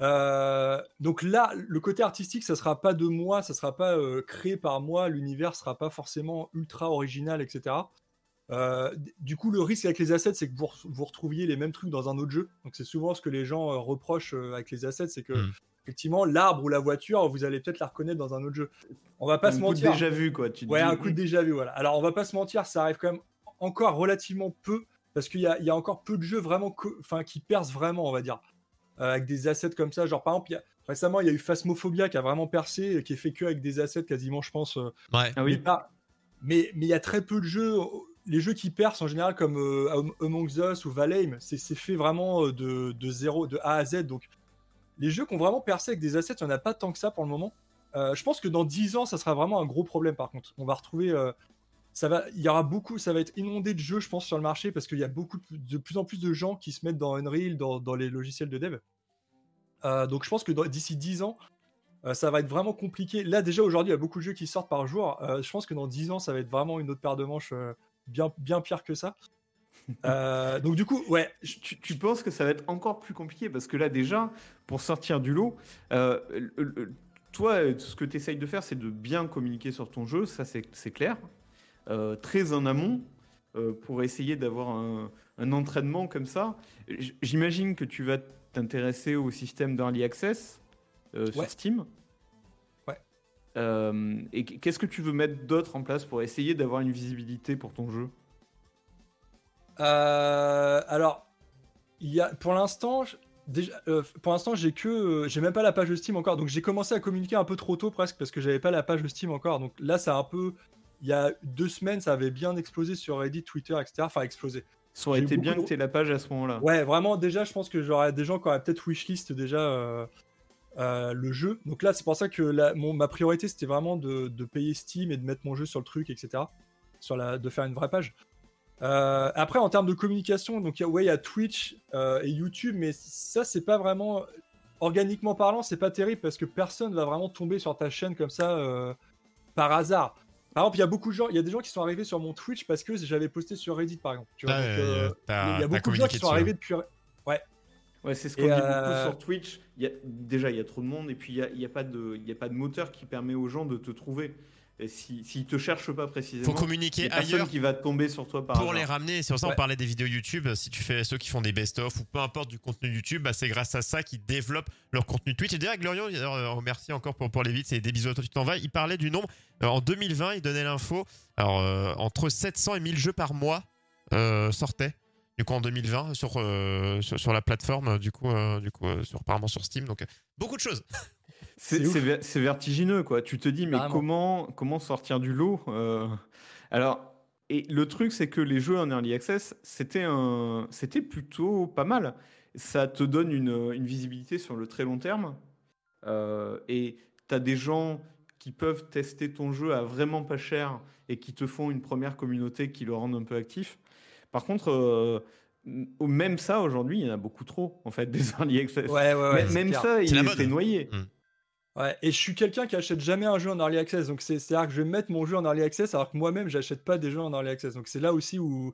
Euh, donc là, le côté artistique, ça sera pas de moi, ça sera pas euh, créé par moi. L'univers sera pas forcément ultra original, etc. Euh, du coup, le risque avec les assets, c'est que vous, re- vous retrouviez les mêmes trucs dans un autre jeu. Donc c'est souvent ce que les gens euh, reprochent euh, avec les assets, c'est que Mm. Effectivement, l'arbre ou la voiture, vous allez peut-être la reconnaître dans un autre jeu. On va pas un se coup mentir. déjà vu, quoi. Tu te Ouais, dis, un coup de déjà vu, voilà. Alors, on va pas se mentir, ça arrive quand même encore relativement peu, parce qu'il y a, il y a encore peu de jeux vraiment, enfin, qui percent vraiment, on va dire, Euh, avec des assets comme ça. Genre, par exemple, il y a- récemment, il y a eu Phasmophobia qui a vraiment percé, qui est fait que avec des assets quasiment, je pense. euh, Ouais. Ah mais, oui. pas- mais mais il y a très peu de jeux. Les jeux qui percent en général, comme euh, Am- Among Us ou Valheim, c'est fait vraiment de, de zéro, de A à Z. Donc, les jeux qui ont vraiment percé avec des assets, il n'y en a pas tant que ça pour le moment. Euh, je pense que dans 10 ans, ça sera vraiment un gros problème par contre. On va retrouver. euh, ça va, il y aura beaucoup, ça va être inondé de jeux, je pense, sur le marché parce qu'il y a beaucoup de, plus en plus de gens qui se mettent dans Unreal, dans, les logiciels de dev. Euh, donc je pense que d'ici 10 ans, ça va être vraiment compliqué. Là, déjà aujourd'hui, il y a beaucoup de jeux qui sortent par jour. Je pense que dans 10 ans, ça va être vraiment une autre paire de manches bien, bien pire que ça. [LAUGHS] Euh, donc du coup, ouais, Tu, tu penses que ça va être encore plus compliqué? Parce que là déjà, pour sortir du lot, euh, toi, ce que tu essayes de faire, c'est de bien communiquer sur ton jeu, ça c'est clair, Euh, très en amont, pour essayer d'avoir un, un entraînement comme ça. J'imagine que tu vas t'intéresser au système d'early access sur. Steam. Ouais. Euh, et qu'est-ce que tu veux mettre d'autre en place pour essayer d'avoir une visibilité pour ton jeu? Euh, alors, il y a, pour l'instant, déjà, euh, pour l'instant, j'ai que, euh, j'ai même pas la page de Steam encore. Donc, j'ai commencé à communiquer un peu trop tôt presque parce que j'avais pas la page de Steam encore. Donc là, ça a un peu, il y a deux semaines, ça avait bien explosé sur Reddit, Twitter, etc. Enfin, explosé. Ça aurait été bien de- que tu aies la page à ce moment-là. Ouais, vraiment, déjà, je pense que j'aurais des gens qui auraient peut-être wishlist déjà euh, le jeu. Donc là, c'est pour ça que la- mon, ma priorité, c'était vraiment de, de payer Steam et de mettre mon jeu sur le truc, etc. Sur la, de faire une vraie page. Euh, après, en termes de communication, donc il y a- ouais, il y a Twitch euh, et YouTube, mais ça, c'est pas vraiment organiquement parlant, c'est pas terrible parce que personne va vraiment tomber sur ta chaîne comme ça euh, par hasard. Par exemple, il y a beaucoup de gens, il y a des gens qui sont arrivés sur mon Twitch parce que j'avais posté sur Reddit, par exemple. Tu vois, Ouais, donc, ouais, euh, t'as- il y a beaucoup de gens qui sont arrivés depuis. Ouais, c'est ce qu'on dit euh, beaucoup sur Twitch. Il y a, déjà, il y a trop de monde et puis il n'y a, il y a, pas de- il y a pas de moteur qui permet aux gens de te trouver. Et si- s'ils ne te cherchent pas précisément, Faut communiquer ailleurs qui va tomber sur toi par pour les ramener. C'est pour ça on Ouais. parlait des vidéos YouTube. Si tu fais ceux qui font des best-of ou peu importe du contenu YouTube, bah, c'est grâce à ça qu'ils développent leur contenu Twitch. Et d'ailleurs, Glorion, d'ailleurs, euh, remercie encore pour, pour les vides, c'est des bisous à toi, tu t'en vas. Il parlait du nombre. Euh, en 2020, il donnait l'info. Alors, euh, entre 700 et 1000 jeux par mois euh, sortaient. Du coup, en 2020, sur, euh, sur, sur la plateforme, du coup, euh, du coup euh, sur, apparemment sur Steam. Donc, beaucoup de choses. [LAUGHS] C'est vertigineux, quoi. Tu te dis, mais Carrément. comment, comment sortir du lot Euh, Alors, et le truc, c'est que les jeux en early access, c'était un- c'était plutôt pas mal. Ça te donne une, une visibilité sur le très long terme. Euh, et tu as des gens qui peuvent tester ton jeu à vraiment pas cher et qui te font une première communauté qui le rendent un peu actif. Par contre, euh, même ça, aujourd'hui, il y en a beaucoup trop, en fait, des early access. Ouais, ouais, ouais. même ça, il est mode. fait noyer. Ouais, et je suis quelqu'un qui achète jamais un jeu en early access, donc c'est- c'est-à-dire que je vais mettre mon jeu en early access alors que moi-même j'achète pas des jeux en early access. Donc c'est là aussi où.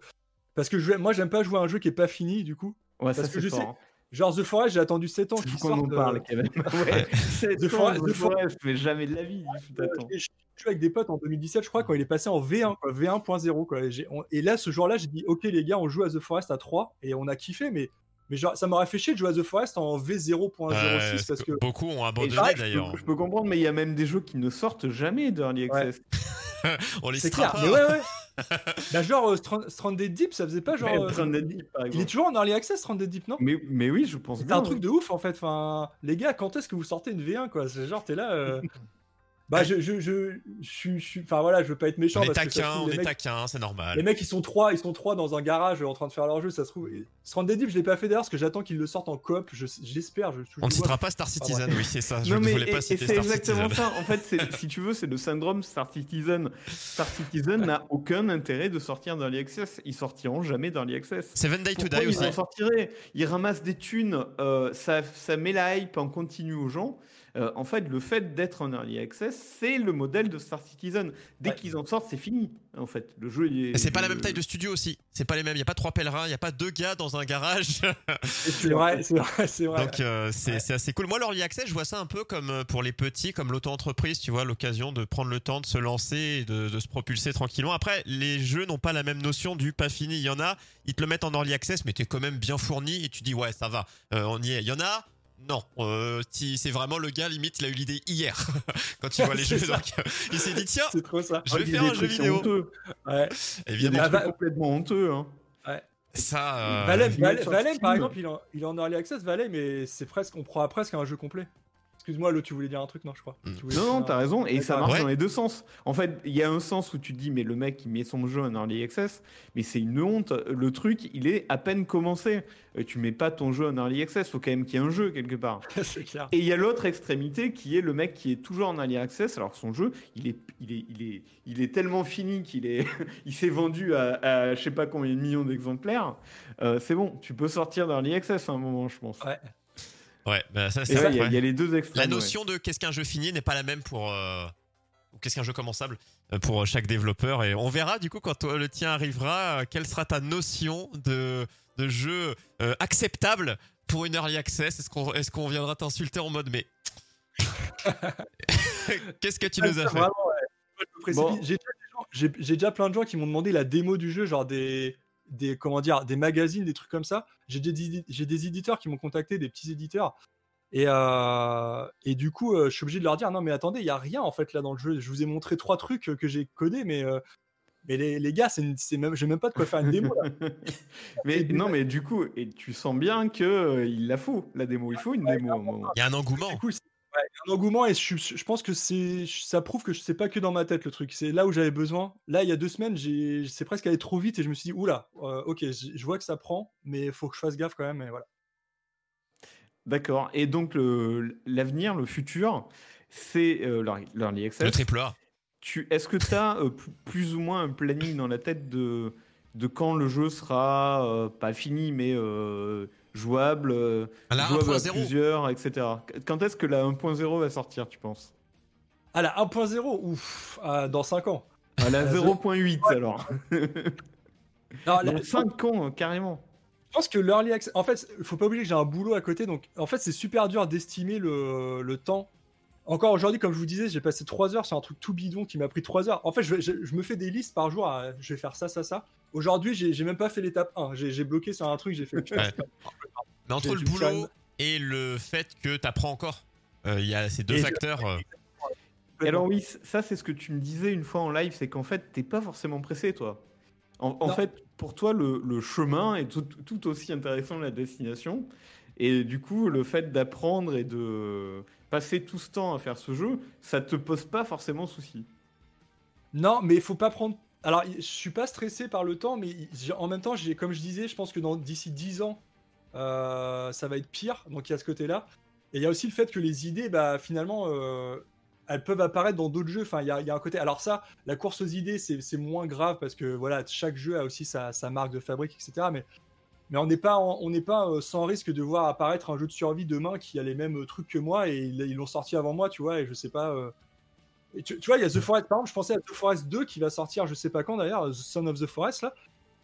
Parce que je, moi j'aime pas jouer à un jeu qui est pas fini du coup. Ouais, ça Parce que je fort. Genre The Forest, j'ai attendu 7 ans faut qu'on en sorte. euh, parle, Kevin. [LAUGHS] Ouais, [LAUGHS] The Forest- The The For- Forest, mais jamais de la vie. euh, j'ai joué avec des potes en 2017, je crois, quand il est passé en V1, quoi, V1.0. Quoi. Et, on- et là, ce jour-là, j'ai dit Ok, les gars, on joue à The Forest à 3 et on a kiffé, mais Mais genre, ça m'aurait fait chier de jouer à The Forest en V0.06 Ouais, parce que. Beaucoup ont abandonné je, d'ailleurs. peux, je peux comprendre, mais il y a même des jeux qui ne sortent jamais d'Early Access. [LAUGHS] On les C'est clair, pas. mais ouais, ouais. [LAUGHS] bah, genre, euh, Strand- Stranded Deep, ça faisait pas genre. Euh, Stranded Deep, par il est toujours en early access, Stranded Deep, non? Mais, mais oui, je pense C'est un truc de ouf en fait. Enfin, les gars, quand est-ce que vous sortez une V1 quoi? C'est genre, t'es là. [LAUGHS] Bah, je, je, je, je, suis-. Enfin voilà, je veux pas être méchant On est parce que trouve, on est mecs- taquin, c'est normal. Les mecs, ils sont trois, ils sont trois dans un garage en train de faire leur jeu, ça se trouve. Stranded Deep, je l'ai pas fait d'ailleurs parce que j'attends qu'ils le sortent en coop. je- J'espère. Je, On ne citera pas Star Citizen, oui, c'est ça. Je non ne mais voulais et- pas et citer c'est Star exactement Citizen. ça. En fait, c'est- si tu veux, c'est le syndrome Star Citizen. Star Citizen n'a aucun intérêt de sortir d'Early Access. Ils sortiront jamais d'Early Access. Seven Day to Die ils aussi. en sortiraient? Ils ramassent des thunes, euh, ça, ça met la hype en continu aux gens. Euh, en fait, le fait d'être en early access, c'est le modèle de Star Citizen. Dès Ouais. qu'ils en sortent, c'est fini. En fait, le jeu, il est. Et c'est pas la même taille de studio aussi. C'est pas les mêmes. Il y a pas trois pèlerins, il y a pas deux gars dans un garage. [LAUGHS] C'est vrai, c'est vrai, c'est vrai. Donc euh, c'est c'est assez cool. Moi, l'early access, je vois ça un peu comme euh, pour les petits, comme l'auto-entreprise, tu vois, l'occasion de prendre le temps de se lancer et de, de se propulser tranquillement. Après, les jeux n'ont pas la même notion du pas fini. Il y en a, ils te le mettent en early access, mais t'es quand même bien fourni et tu dis ouais, ça va, euh, on y est. Il y en a. Non, euh, si- c'est vraiment le gars limite, il a eu l'idée hier [LAUGHS] quand il [LAUGHS] voit les jeux. ça. Donc, euh, il s'est dit tiens, trop ça. je vais a faire un jeu vidéo. honteux. Ouais. Il a Évidemment, Ah, bah- complètement honteux. Hein. ça. euh, Valheim, Valheim- Valheim, par exemple, il en, il est en early access, Valheim, mais c'est presque, on croit presque un jeu complet. Excuse-moi, l'autre, tu voulais dire un truc, non, je crois. Mm. Tu Non, non, t'as un- raison, et ça marche Ouais. dans les deux sens. En fait, il y a un sens où tu te dis, mais le mec, il met son jeu en early access, mais c'est une honte. Le truc, il est à peine commencé. Euh, Tu mets pas ton jeu en early access, faut quand même qu'il y ait un jeu quelque part. [LAUGHS] c'est clair. Et il y a l'autre extrémité qui est le mec qui est toujours en early access, alors son jeu, il est, il est, il est, il est tellement fini qu'il est, [LAUGHS] il s'est vendu à, à je sais pas combien de millions d'exemplaires. Euh, c'est bon, tu peux sortir d'early access à un moment, je pense. Ouais. Ouais, bah ça ouais, il y, a- vrai. il y a les deux La ouais. notion de qu'est-ce qu'un jeu fini n'est pas la même pour euh, ou qu'est-ce qu'un jeu commençable euh, pour chaque développeur et on verra du coup quand toi, le tien arrivera euh, quelle sera ta notion de de jeu euh, acceptable pour une early access est-ce qu'on est-ce qu'on viendra t'insulter en mode mais [LAUGHS] qu'est-ce que tu nous as fait. Bon. Déjà, gens- j'ai- j'ai déjà plein de gens qui m'ont demandé la démo du jeu, genre des, des, comment dire, des magazines, des trucs comme ça. J'ai des, des éditeurs qui m'ont contacté, des petits éditeurs. Et, euh, et du coup, euh, je suis obligé de leur dire non, mais attendez, il y a rien en fait là dans le jeu. Je vous ai montré trois trucs euh, que j'ai codés, mais, euh, mais les, les gars, c'est une- c'est même, j'ai même pas de quoi faire une démo là. [LAUGHS] mais non, mais du coup, et tu sens bien que euh, il la faut la démo. Il faut une démo. à un moment. il y a un engouement Du coup, c'est- ouais, il y a un engouement et je, je pense que c'est, ça prouve que c'est pas que dans ma tête le truc. C'est là où j'avais besoin. Là, il y a deux semaines, j'ai, c'est presque allé trop vite et je me suis dit, oula, euh, ok, je, vois que ça prend, mais il faut que je fasse gaffe quand même. Et voilà. D'accord. Et donc l'avenir, le futur, c'est euh, l'early- access. le triple A est-ce que tu as plus ou moins un planning dans la tête de, de quand le jeu sera euh, pas fini mais euh, jouable, euh, à la jouable à 1.0 plusieurs, etc. Quand est-ce que la 1.0 va sortir, tu penses? Ah, la 1.0, ouf, ah, dans 5 ans. À la [LAUGHS] La 0.8 alors. [LAUGHS] Non, la- Dans 5 ans, euh, carrément. Je pense que l'early access. En fait, il faut pas oublier que j'ai un boulot à côté, donc en fait, c'est super dur d'estimer le, le temps. Encore aujourd'hui, comme je vous disais, j'ai passé 3 heures sur un truc tout bidon qui m'a pris 3 heures. En fait, je, je- je me fais des listes par jour. à- je vais faire ça, ça, ça. Aujourd'hui, j'ai même pas fait l'étape 1. J'ai bloqué sur un truc, j'ai fait. Ouais. mais entre le boulot et le fait que t'apprends encore euh, il y a ces deux Et facteurs euh, Et alors oui, ça c'est ce que tu me disais une fois en live, c'est qu'en fait, t'es pas forcément pressé, toi. En, fait, pour toi, le, le chemin est tout, tout aussi intéressant que la destination. Et du coup, le fait d'apprendre et de passer tout ce temps à faire ce jeu, ça te pose pas forcément souci. Non, mais il faut pas prendre. Alors, je suis pas stressé par le temps, mais en même temps, comme je disais, je pense que d'ici 10 ans, euh, ça va être pire. Donc il y a ce côté-là. Et il y a aussi le fait que les idées, bah, finalement, euh, elles peuvent apparaître dans d'autres jeux. Enfin, il y un côté. Alors ça, la course aux idées, c'est, moins grave parce que voilà, chaque jeu a aussi sa, marque de fabrique, etc. Mais on n'est pas, euh, sans risque de voir apparaître un jeu de survie demain qui a les mêmes trucs que moi et ils l'ont sorti avant moi, tu vois. Et je sais pas. Et tu, tu vois, il y a The Forest, par exemple, je pensais à The Forest 2 qui va sortir, je sais pas quand d'ailleurs, The Son of the Forest là.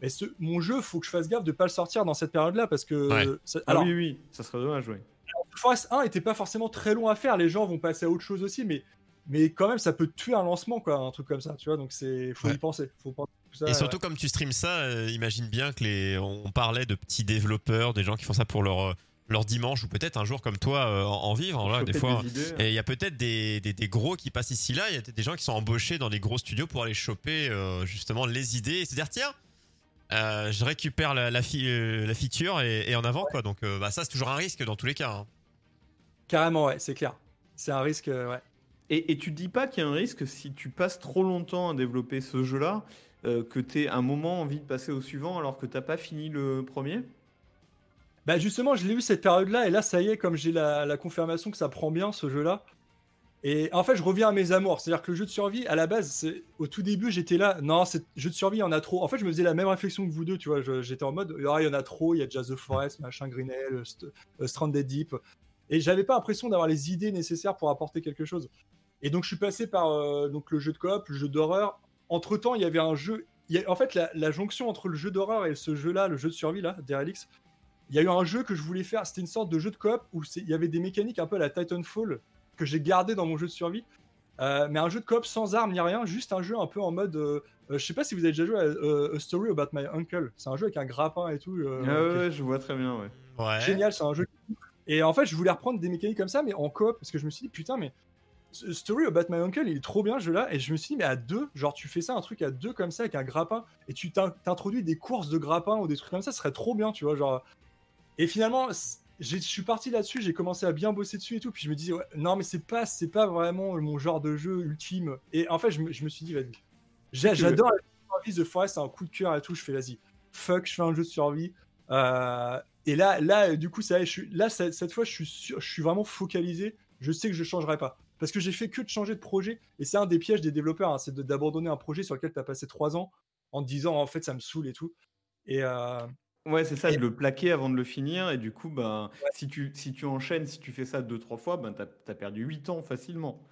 Mais ce, mon jeu, faut que je fasse gaffe de pas le sortir dans cette période-là parce que. Ouais. ça- Ah oui, oui, ça serait dommage, oui. The Forest 1 était pas forcément très long à faire, les gens vont passer à autre chose aussi, mais mais quand même, ça peut tuer un lancement, quoi, un truc comme ça, tu vois. Donc, c'est, faut Ouais. y penser. Faut penser à tout ça, Et ouais. surtout comme tu streams ça, euh, imagine bien que les, on parlait de petits développeurs, des gens qui font ça pour leur euh, leur dimanche ou peut-être un jour comme toi euh, en, en vivre. Voilà, des fois. des. Et il y a peut-être des, des, des gros qui passent ici là. Il y a peut-être des gens qui sont embauchés dans des gros studios pour aller choper euh, justement les idées et se dire tiens, euh, je récupère la, la, fi- euh, la feature et, et en avant quoi. Donc euh, bah, ça c'est toujours un risque dans tous les cas. hein. Carrément, ouais, c'est clair. C'est un risque, euh, ouais. Et, et tu te dis pas qu'il y a un risque si tu passes trop longtemps à développer ce jeu-là, euh, que tu aies un moment envie de passer au suivant alors que t'as pas fini le premier? Bah justement, je l'ai eu cette période-là, et là, ça y est, comme j'ai la, confirmation que ça prend bien ce jeu-là. Et en fait, je reviens à mes amours. C'est-à-dire que le jeu de survie, à la base, c'est- au tout début, j'étais là, non, ce jeu de survie, il y en a trop. En fait, je me faisais la même réflexion que vous deux, tu vois. J'étais en mode, ah, il y en a trop, il y a déjà The Forest, machin, Greenhell, St- euh, Stranded Deep. Et j'avais pas l'impression d'avoir les idées nécessaires pour apporter quelque chose. Et donc, je suis passé par euh, donc, le jeu de coop, le jeu d'horreur. Entre temps, il y avait un jeu. en fait, la, la jonction entre le jeu d'horreur et ce jeu-là, le jeu de survie, là, Derelix, il y a eu un jeu que je voulais faire. C'était une sorte de jeu de coop où il y avait des mécaniques un peu à la Titanfall que j'ai gardé dans mon jeu de survie. Euh, mais un jeu de coop sans armes ni rien, juste un jeu un peu en mode. euh, euh, je sais pas si vous avez déjà joué à euh, A Story About My Uncle. C'est un jeu avec un grappin et tout. euh, Ah ouais, je vois très bien, ouais. Ouais. génial, c'est un jeu. Et en fait, je voulais reprendre des mécaniques comme ça, mais en coop, parce que je me suis dit, putain, mais Story About My Uncle, il est trop bien ce jeu-là. Et je me suis dit, mais à deux, genre, tu fais ça, un truc à deux comme ça, avec un grappin, et tu t'in- t'introduis des courses de grappin ou des trucs comme ça, ce serait trop bien, tu vois. Genre... Et finalement, je suis parti là-dessus, j'ai commencé à bien bosser dessus et tout, puis je me disais, ouais, non, mais c'est pas, c'est pas vraiment mon genre de jeu ultime. Et en fait, je me, je me suis dit, vas-y, j'adore la survie, The Forest, c'est un coup de cœur et tout, je fais, vas-y, fuck, je fais un jeu de survie. Euh, et là, là, du coup, ça, je suis, là, cette, cette fois, je suis, sûr, je suis vraiment focalisé. Je sais que je changerai pas. Parce que j'ai fait que de changer de projet. Et c'est un des pièges des développeurs, hein, c'est de- d'abandonner un projet sur lequel tu as passé trois ans en te disant, en fait, ça me saoule et tout. Et euh, Ouais, c'est ça, Et- de le plaquer avant de le finir. Et du coup, ben, si, tu, si tu enchaînes, si tu fais ça deux, trois fois, ben, t'as as perdu 8 ans facilement.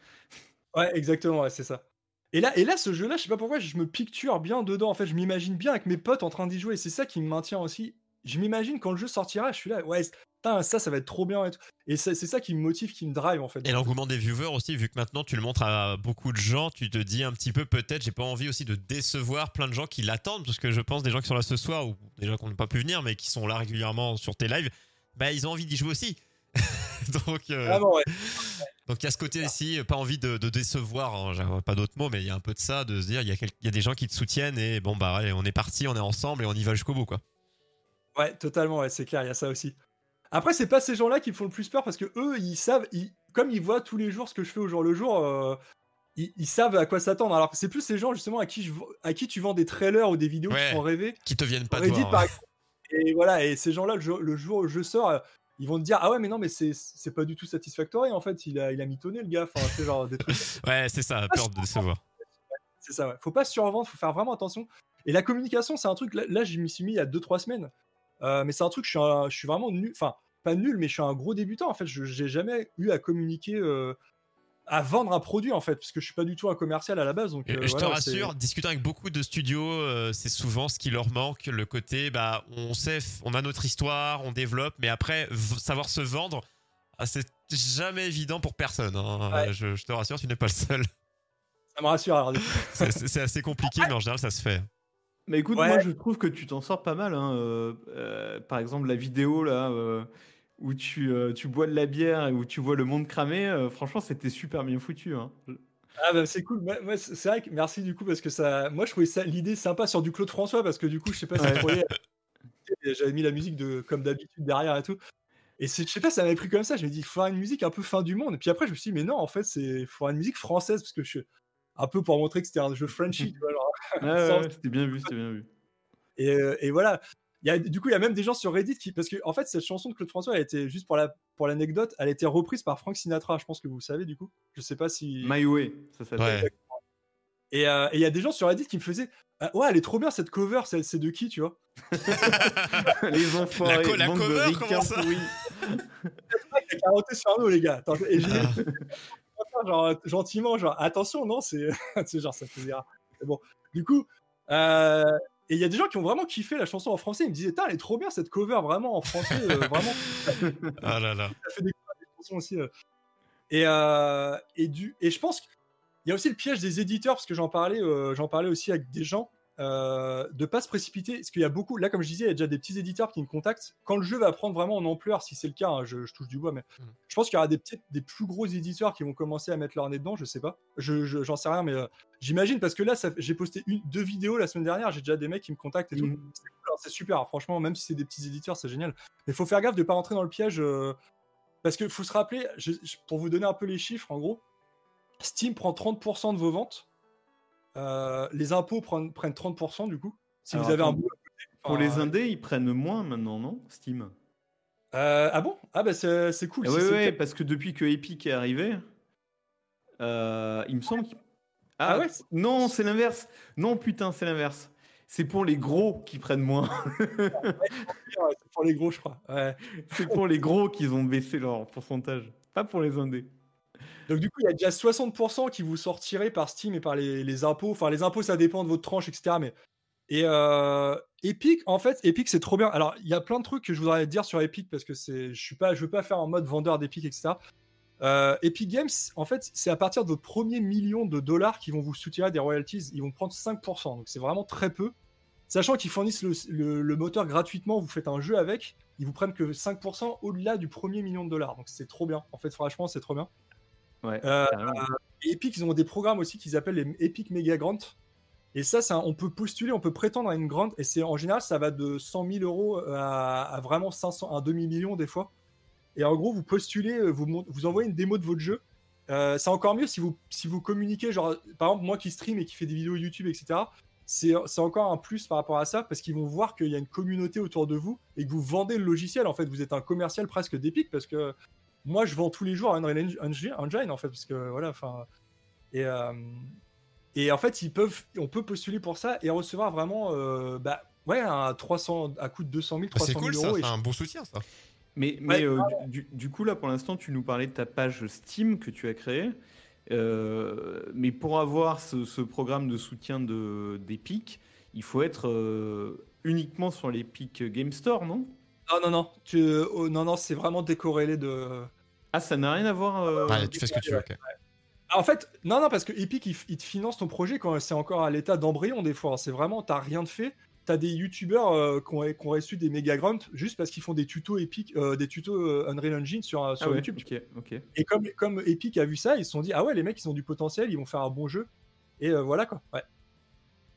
ouais, exactement, ouais, c'est ça. Et là, et là, ce jeu-là, je sais pas pourquoi, je me picture bien dedans. En fait, je m'imagine bien avec mes potes en train d'y jouer. C'est ça qui me maintient aussi. Je m'imagine quand le jeu sortira, je suis là, ouais, putain, ça, ça va être trop bien et tout. Et c'est ça qui me motive, qui me drive en fait. Et l'engouement des viewers aussi, vu que maintenant tu le montres à beaucoup de gens, tu te dis un petit peu peut-être, j'ai pas envie aussi de décevoir plein de gens qui l'attendent, parce que je pense des gens qui sont là ce soir, ou des gens qui n'ont pas pu venir, mais qui sont là régulièrement sur tes lives, bah ils ont envie d'y jouer aussi. [LAUGHS] donc euh, Vraiment, ouais. donc il y a ce côté ici, pas envie de, de décevoir, hein, pas d'autres mots, mais il y a un peu de ça, de se dire il y, a quel- il y a des gens qui te soutiennent et bon bah allez, on est parti, on est ensemble et on y va jusqu'au bout quoi. Ouais, totalement, ouais, c'est clair, il y a ça aussi. Après, c'est pas ces gens-là qui me font le plus peur parce que eux, ils savent, ils- comme ils voient tous les jours ce que je fais au jour le jour, euh, ils, ils savent à quoi s'attendre. Alors que c'est plus ces gens justement à qui, je, à qui tu vends des trailers ou des vidéos Ouais. qui font rêver. Qui te viennent pas de voir. par. Et voilà, et ces gens-là, le, jour- le jour où je sors, euh, ils vont te dire Ah ouais, mais non, mais c'est pas du tout satisfactory en fait, il a, il a mitonné le gars. Enfin, c'est genre des trucs. [LAUGHS] Ouais, c'est ça, peur de décevoir. C'est ça, ouais. Faut pas se survendre, faut faire vraiment attention. Et la communication, c'est un truc, là, là je m'y suis mis il y a 2-3 semaines. Euh, mais c'est un truc, je suis, un- je suis vraiment nul. Enfin, pas nul, mais je suis un gros débutant. En fait, je j'ai jamais eu à communiquer, euh, à vendre un produit, en fait, parce que je suis pas du tout un commercial à la base. Donc, euh, je te voilà, rassure, discutant avec beaucoup de studios, euh, c'est souvent ce qui leur manque, le côté, bah, on sait, on a notre histoire, on développe, mais après, savoir se vendre, ah, c'est jamais évident pour personne. hein. Ouais. Je, je te rassure, tu n'es pas le seul. Ça me rassure. Alors, [LAUGHS] c'est assez compliqué, mais en général, ça se fait. Mais écoute, Ouais. moi je trouve que tu t'en sors pas mal. hein, euh, euh, par exemple, la vidéo là euh, où tu, tu bois de la bière et où tu vois le monde cramer, franchement, c'était super bien foutu. Hein. Ah bah c'est cool. Moi, moi, c'est vrai que merci du coup parce que ça, moi je trouvais ça l'idée sympa sur du Claude François parce que du coup je sais pas si Ouais. j'avais mis la musique de comme d'habitude derrière et tout. Et je sais pas, ça m'avait pris comme ça. Je me dis, il faudra une musique un peu fin du monde. Et puis après, je me suis dit, mais non, en fait, c'est il faudra une musique française parce que je suis un peu pour montrer que c'était un jeu Frenchy, tu vois. genre. [LAUGHS] Ouais, c'était bien vu, c'était bien vu. Et, euh, et voilà. Il y a, du coup, il y a même des gens sur Reddit qui. Parce que, en fait, cette chanson de Claude François, elle était, juste pour la pour l'anecdote, elle a été reprise par Frank Sinatra. Je pense que vous le savez, du coup. Je sais pas si. My Way, ça s'appelle. Ouais. Et euh, et il y a des gens sur Reddit qui me faisaient Ah, Ouais, elle est trop bien cette cover, c'est c'est de qui, tu vois? [LAUGHS] Les enfoirés, La co- la de cover, comment ça? pourris. [LAUGHS] Il a carotté sur un eau, les gars. Attends, et j'ai Ah. Genre gentiment, genre attention, non, c'est [LAUGHS] genre ça faisait rare. Bon, du coup, euh, et il y a des gens qui ont vraiment kiffé la chanson en français. Ils me disaient, elle est trop bien cette cover, vraiment en français, euh, [LAUGHS] vraiment. Ah là là. ça fait des chansons aussi. euh. Et, euh, et, du, et je pense que il y a aussi le piège des éditeurs, parce que j'en parlais, euh, j'en parlais aussi avec des gens, euh, de pas se précipiter. Parce qu'il y a beaucoup, là, comme je disais, il y a déjà des petits éditeurs qui me contactent. Quand le jeu va prendre vraiment en ampleur, si c'est le cas, hein, je, je touche du bois, mais Mhm. je pense qu'il y aura des, des plus gros éditeurs qui vont commencer à mettre leur nez dedans, je sais pas. Je, je- j'en sais rien, mais euh, j'imagine, parce que là, j'ai posté une, deux vidéos la semaine dernière, j'ai déjà des mecs qui me contactent et tout. C'est cool, hein, c'est super, hein, franchement, même si c'est des petits éditeurs, c'est génial. Mais il faut faire gaffe de pas rentrer dans le piège. euh, parce qu'il faut se rappeler, je- pour vous donner un peu les chiffres, en gros, Steam prend 30% de vos ventes. Euh, les impôts prennent, prennent 30% du coup. Si Alors, vous avez un. Pour les indés, ils prennent moins maintenant, non Steam? Euh, ah bon? Ah bah c'est c'est cool. Eh si ouais, parce que depuis que Epic est arrivé, euh, il me semble qu'il- Ah ouais Non, c'est l'inverse. Non, putain, c'est l'inverse. C'est pour les gros qui prennent moins. C'est pour les gros, je crois. Ouais. c'est pour les gros qu'ils ont baissé leur pourcentage. Pas pour les indés. Donc du coup, il y a déjà 60% qui vous sortirez par Steam et par les, impôts. Enfin, les impôts, ça dépend de votre tranche, etc. Mais et euh, Epic, en fait, Epic, c'est trop bien. Alors, il y a plein de trucs que je voudrais dire sur Epic parce que je je veux pas faire en mode vendeur d'Epic, etc. Euh, Epic Games, en fait, c'est à partir de votre premier million de dollars qu'ils vont vous soutirer des royalties. Ils vont prendre 5%, donc c'est vraiment très peu. Sachant qu'ils fournissent le moteur gratuitement, vous faites un jeu avec, ils vous prennent que 5% au-delà du premier million de dollars. Donc c'est trop bien. En fait, franchement, c'est trop bien. Ouais, Euh, et Epic, ils ont des programmes aussi qu'ils appellent les Epic Mega Grants. Et ça, un- on peut postuler, on peut prétendre à une grant. Et c'est en général, ça va de 100 000 euros à, à vraiment 500, un demi-million des fois. Et en gros, vous postulez, euh, vous, vous envoyez une démo de votre jeu. Euh, c'est encore mieux si vous, si vous communiquez, genre, par exemple, moi qui stream et qui fait des vidéos YouTube, etc. C'est c'est encore un plus par rapport à ça parce qu'ils vont voir qu'il y a une communauté autour de vous et que vous vendez le logiciel. En fait, vous êtes un commercial presque d'Epic parce que moi, je vends tous les jours Unreal Engine, Engine, en fait, parce que voilà, enfin. Et, euh, et en fait, ils peuvent, on peut postuler pour ça et recevoir vraiment, euh, bah, ouais, un 300, à coût de 200 000, 300 C'est 000 cool ça, euros. et c'est un bon soutien ça. Mais, mais Ouais. euh, du, du- du coup, là, pour l'instant, tu nous parlais de ta page Steam que tu as créée. Euh, mais pour avoir ce, ce programme de soutien de- d'Epic, il faut être euh, uniquement sur l'Epic Game Store, non? Non, non, non, tu, oh, non, non, c'est vraiment décorrélé de. Ah, ça n'a rien à voir. euh, Ouais, tu fais ce que tu veux. ok. Ah, En fait, non, non, parce que Epic, il, il te finance ton projet quand c'est encore à l'état d'embryon des fois. C'est vraiment, t'as rien de fait. T'as des youtubeurs euh, qui, ont, qui ont reçu des méga grunts juste parce qu'ils font des tutos Epic, euh, des tutos Unreal Engine sur, sur Ah ouais, YouTube. ok, ok. Et comme, comme Epic a vu ça, ils se sont dit, ah ouais, les mecs, ils ont du potentiel, ils vont faire un bon jeu. Et euh, voilà quoi. Ouais.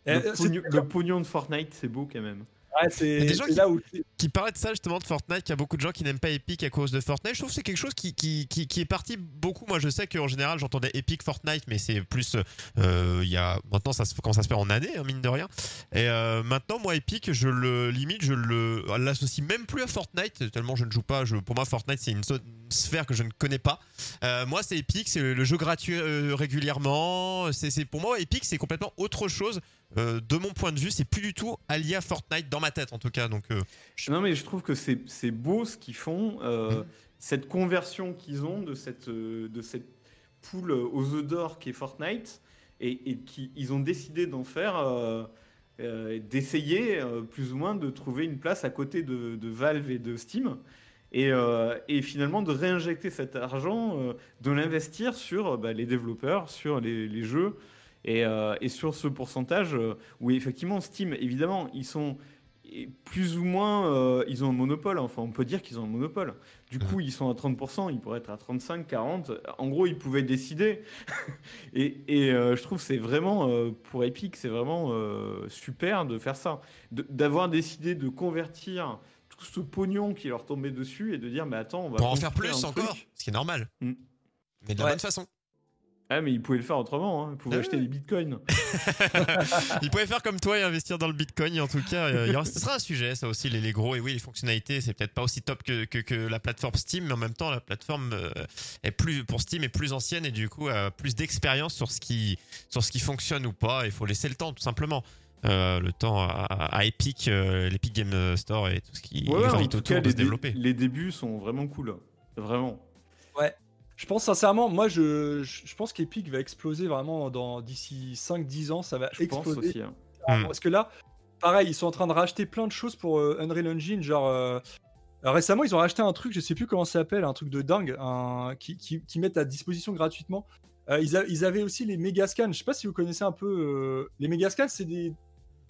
Euh, pognon, le pognon de Fortnite, c'est beau quand même. Ouais, c'est là où. Qui parlait de ça justement de Fortnite, qu'il y a beaucoup de gens qui n'aiment pas Epic à cause de Fortnite. Je trouve que c'est quelque chose qui, qui, qui, qui est parti beaucoup. Moi je sais qu'en général j'entendais Epic Fortnite, mais c'est plus. euh, y a maintenant ça se, commence à se faire en année, hein, mine de rien. Et euh, maintenant moi Epic, je le limite, je l'associe même plus à Fortnite tellement je ne joue pas. Je, pour moi Fortnite c'est une, sphère que je ne connais pas. Euh, moi c'est Epic, c'est le, le jeu gratuit régulièrement. C'est- pour moi Epic c'est complètement autre chose. Euh, de mon point de vue, c'est plus du tout allié à Fortnite dans ma tête en tout cas. Donc euh, Non, mais je trouve que c'est beau ce qu'ils font, euh, Mhm. cette conversion qu'ils ont de cette, de cette poule aux œufs d'or qui est Fortnite, et, et qui, ils ont décidé d'en faire, d'essayer plus ou moins de trouver une place à côté de, de Valve et de Steam. Et, euh, et finalement de réinjecter cet argent, euh, de l'investir sur bah, les développeurs, sur les, les jeux, et, euh, et sur ce pourcentage euh, où effectivement Steam, évidemment, ils sont plus ou moins, euh, ils ont un monopole. Enfin, on peut dire qu'ils ont un monopole. Du coup, ils sont à 30%, ils pourraient être à 35, 40. En gros, ils pouvaient décider. [LAUGHS] et et, euh, je trouve que c'est vraiment, euh, pour Epic, c'est vraiment euh, super de faire ça. D'avoir décidé de convertir tout ce pognon qui leur tombait dessus et de dire, mais attends, on va pour en faire plus encore, truc. ce qui est normal. Mm. Mais de la Ouais. bonne façon. Ah, mais ils pouvaient le faire autrement. Hein. Ils pouvaient Ah acheter ouais. des bitcoins. [LAUGHS] Ils pourraient faire comme toi et investir dans le Bitcoin. En tout cas, euh, il y aura- ce sera un sujet, ça aussi, les, les gros. Et oui, les fonctionnalités, c'est peut-être pas aussi top que, que, que la plateforme Steam, mais en même temps, la plateforme euh, est plus pour Steam est plus ancienne et du coup a plus d'expérience sur ce qui sur ce qui fonctionne ou pas. Il faut laisser le temps, tout simplement. Euh, le temps à, à Epic, euh, l'Epic Game Store et tout ce qui Ouais, ouais, en gravite tout autour cas, de les, se dé- développer. les débuts sont vraiment cool. Vraiment. Je pense sincèrement, moi, je, pense qu'Epic va exploser vraiment dans d'ici 5-10 ans. Ça va Je pense exploser. aussi. hein. Hmm. Parce que là, pareil, ils sont en train de racheter plein de choses pour euh, Unreal Engine. Genre, euh, récemment, ils ont racheté un truc, je sais plus comment ça s'appelle, un truc de dingue, un, qui, qui, qui mettent à disposition gratuitement Euh, ils, a- ils avaient aussi les Megascans. Je sais pas si vous connaissez un peu. euh, Les Megascans, c'est des,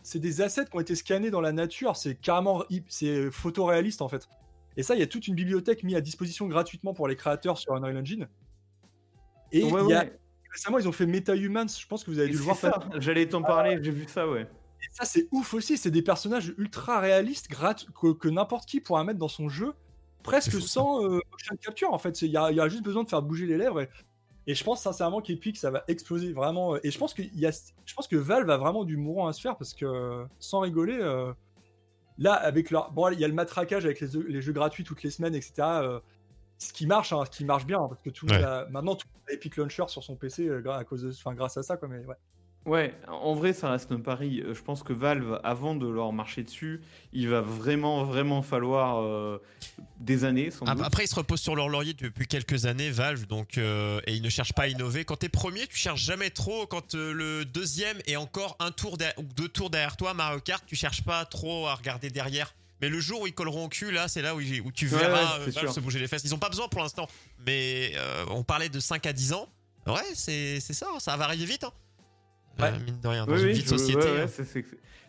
c'est des assets qui ont été scannés dans la nature. C'est carrément, hip- c'est photoréaliste en fait. Et ça, il y a toute une bibliothèque mise à disposition gratuitement pour les créateurs sur Unreal Engine. Et Ouais, il y a- ouais. récemment, ils ont fait MetaHumans. Je pense que vous avez dû le voir. j'allais t'en parler, j'ai vu ça, ouais. Et ça, c'est ouf aussi. C'est des personnages ultra réalistes grat- que, que n'importe qui pourra mettre dans son jeu, presque sans euh, motion capture. En fait, il y a, il y a juste besoin de faire bouger les lèvres. Et, et je pense sincèrement qu'Epic, ça va exploser vraiment. euh, Et je pense que, il y a, je pense que Valve a vraiment du mourant à se faire parce que, sans rigoler, euh, là, avec leur. Bon, il y a le matraquage avec les, les jeux gratuits toutes les semaines, etc. euh, ce qui marche, hein, ce qui marche bien, hein, parce que tout le monde Ouais. a- maintenant tout le monde a Epic Launcher sur son PC euh, à cause de, enfin, grâce à ça, quoi. Mais ouais. Ouais, en vrai, ça reste un pari. Euh, Je pense que Valve, avant de leur marcher dessus, il va vraiment, vraiment falloir euh, des années, sans Ap- doute. Après, ils se reposent sur leur laurier depuis quelques années, Valve, donc euh, et ils ne cherchent pas à innover. Quand t'es premier, tu cherches jamais trop. Quand euh, le deuxième est encore un tour ou deux tours derrière toi, Mario Kart, tu cherches pas trop à regarder derrière. Mais le jour où ils colleront au cul, là, c'est là où, ils- où tu verras ouais, Valve se bouger les fesses. Ils ont pas besoin pour l'instant. Mais on parlait de 5 à 10 ans. Ouais, c'est c'est ça, ça va arriver vite. Hein. Ouais. Euh, mine de rien, dans Oui, une oui, vie de société. ouais, hein.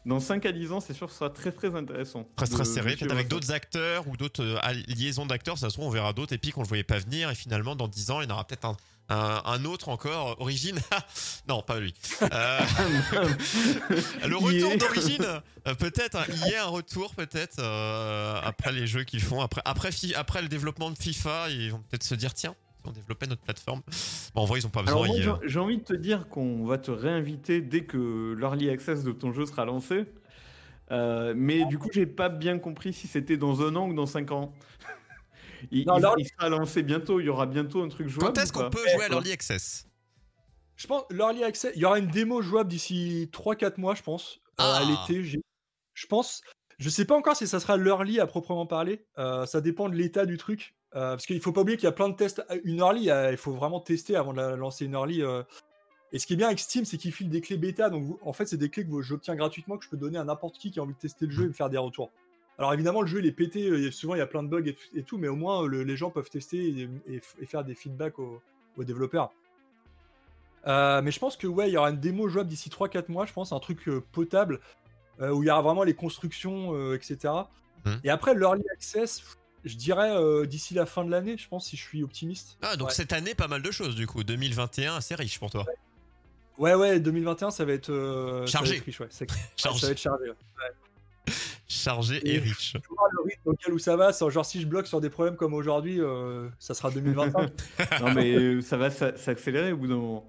Dans 5 à 10 ans, c'est sûr que ce sera très très intéressant. Très très serré, peut-être avec d'autres acteurs ou d'autres euh, liaisons d'acteurs, ça se trouve on verra d'autres Epic on le voyait pas venir et finalement dans 10 ans il y en aura peut-être un, un, un autre encore, Origine, [LAUGHS] non pas lui. Euh, [LAUGHS] le [LAUGHS] retour d'Origine, peut-être, hein, il y a un retour peut-être euh, après les jeux qu'ils font, après, après, Fi- après le développement de FIFA, ils vont peut-être se dire tiens, on développait notre plateforme. Bon, en vrai ils ont pas besoin. Alors euh, j'ai- envie de te dire qu'on va te réinviter dès que l'early access de ton jeu sera lancé. Euh, mais du coup, j'ai pas bien compris si c'était dans un an ou dans 5 ans. [LAUGHS] il, Non, il- l'early- il sera lancé bientôt, il y aura bientôt un truc jouable. Quand est-ce qu'on peut jouer à l'Early Access? Je pense l'early access, il y aura une démo jouable d'ici 3-4 mois, je pense, euh, Ah. à l'été. j'ai- Je pense, je sais pas encore si ça sera l'early à proprement parler. euh, ça dépend de l'état du truc, euh, parce qu'il faut pas oublier qu'il y a plein de tests. Une early, euh, il faut vraiment tester avant de la lancer une early. euh. Et ce qui est bien avec Steam, c'est qu'il file des clés bêta. Donc vous- en fait, c'est des clés que j'obtiens gratuitement que je peux donner à n'importe qui qui a envie de tester le jeu et me faire des retours. Alors évidemment, le jeu il est pété. euh, souvent, il y a plein de bugs et, tout- et tout, mais au moins le- les gens peuvent tester et, et- et faire des feedbacks aux- aux développeurs. Euh, mais je pense que ouais, il y aura une démo jouable d'ici 3-4 mois, je pense, un truc euh, potable euh, où il y aura vraiment les constructions, euh, etc. Mhm. Et après, l'early access, je dirais euh, d'ici la fin de l'année, je pense, si je suis optimiste. Ah donc Ouais. cette année pas mal de choses du coup, 2021 assez riche pour toi. Ouais, ouais, 2021, ça va être, euh, ça va Chargé. être riche, ouais, Chargé, [LAUGHS] ça va être chargé. ouais. chargé et Et- riche. Tu vois le rythme auquel où ça va, genre si je bloque sur des problèmes comme aujourd'hui, euh, ça sera 2021. [LAUGHS] Non, mais ça va s'a- s'accélérer au bout d'un moment.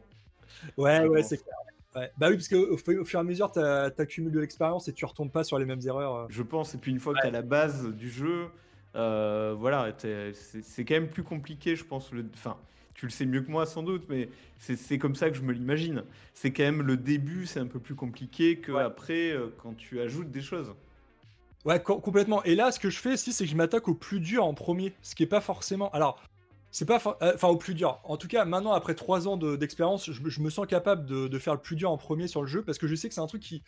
ouais, Je ouais, c'est clair. Ouais. Bah oui, parce qu'au au fur et à mesure, t'as- t'accumules de l'expérience et tu retombes pas sur les mêmes erreurs. euh. Je pense. Et puis une fois que tu as la base du jeu, euh, voilà, c'est quand même plus compliqué, je pense. Le, enfin, tu le sais mieux que moi sans doute, mais c'est comme ça que je me l'imagine. C'est quand même le début, c'est un peu plus compliqué que Ouais. après euh, quand tu ajoutes des choses. Ouais, co- complètement. Et là, ce que je fais aussi, c'est que je m'attaque au plus dur en premier, ce qui est pas forcément. Alors, c'est pas, euh, enfin, au plus dur. En tout cas, maintenant, après trois ans de- d'expérience, je, me- je me sens capable de, de faire le plus dur en premier sur le jeu parce que je sais que c'est un truc qui.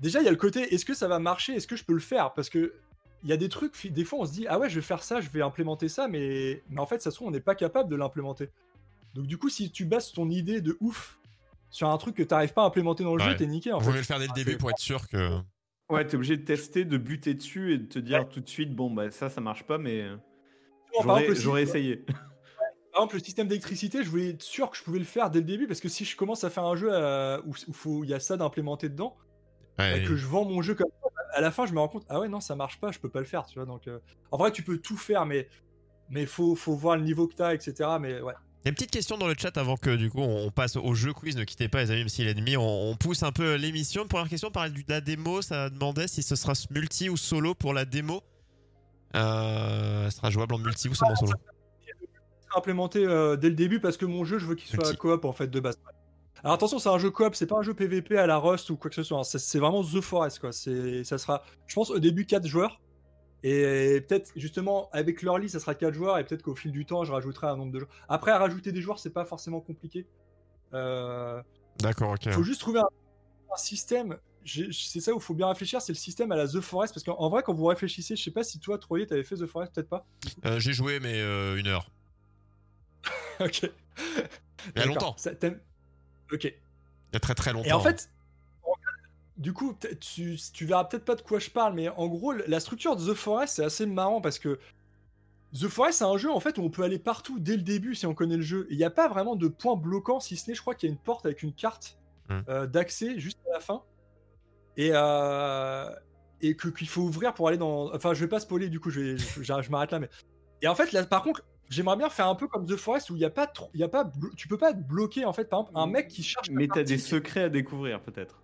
Déjà, il y a le côté, est-ce que ça va marcher? Est-ce que je peux le faire? Parce que il y a des trucs, des fois, on se dit, ah ouais, je vais faire ça, je vais implémenter ça, mais, mais en fait, ça se trouve, on n'est pas capable de l'implémenter. Donc, du coup, si tu bases ton idée de ouf sur un truc que tu n'arrives pas à implémenter dans le Ouais. jeu, t'es niqué. En fait. mieux le faire dès le Ah, début pour être sûr que. Ouais, t'es obligé de tester, de buter dessus et de te dire Ouais. tout de suite, bon, bah ça, ça marche pas, mais Par j'aurais exemple, le j'aurais système- essayé. [LAUGHS] Par exemple, le système d'électricité, je voulais être sûr que je pouvais le faire dès le début parce que si je commence à faire un jeu euh, où il y a ça d'implémenter dedans, Ouais, et que je vends mon jeu comme ça, à la fin, je me rends compte, ah ouais, non, ça marche pas, je peux pas le faire, tu vois. Donc, euh, en vrai, tu peux tout faire, mais mais faut, faut voir le niveau que t'as, etc. Mais ouais. Il y a une petite question dans le chat avant que du coup on passe au jeu quiz. Ne quittez pas les amis, même s'il est demi. On, on pousse un peu l'émission. Première question, parler de la démo. Ça demandait si ce sera multi ou solo pour la démo. Euh, sera jouable en multi ou seulement solo implémenté euh, dès le début parce que mon jeu, je veux qu'il soit Multi. coop en fait de base. Alors attention, c'est un jeu coop, c'est pas un jeu PVP à la Rust ou quoi que ce soit. hein. C'est vraiment The Forest quoi. C'est ça sera, je pense au début 4 joueurs et peut-être justement avec l'early ça sera 4 joueurs et peut-être qu'au fil du temps je rajouterai un nombre de joueurs. Après à rajouter des joueurs c'est pas forcément compliqué. Euh, D'accord, ok. faut juste trouver un, un système. C'est ça où il faut bien réfléchir, c'est le système à la The Forest parce qu'en en vrai quand vous réfléchissez, je sais pas si toi Troyer t'avais fait The Forest peut-être pas. Euh, J'ai joué, mais euh, une heure. [LAUGHS] ok. Mais il y a longtemps. Ça, Ok. Il y a très très longtemps. Et en fait, du coup, tu, tu verras peut-être pas de quoi je parle, mais en gros, la structure de The Forest, c'est assez marrant parce que The Forest, c'est un jeu en fait où on peut aller partout dès le début si on connaît le jeu. Il n'y a pas vraiment de point bloquant, si ce n'est, je crois qu'il y a une porte avec une carte Hmm. euh, d'accès juste à la fin. Et, euh, et que qu'il faut ouvrir pour aller dans. Enfin, je vais pas spoiler, du coup, je, vais- je, je- je m'arrête là. Mais... Et en fait, là, par contre, j'aimerais bien faire un peu comme The Forest où il y a pas trop. Il y a pas tu peux pas te bloquer, en fait, par exemple, un mec qui cherche. Mais t'as des secrets à découvrir peut-être.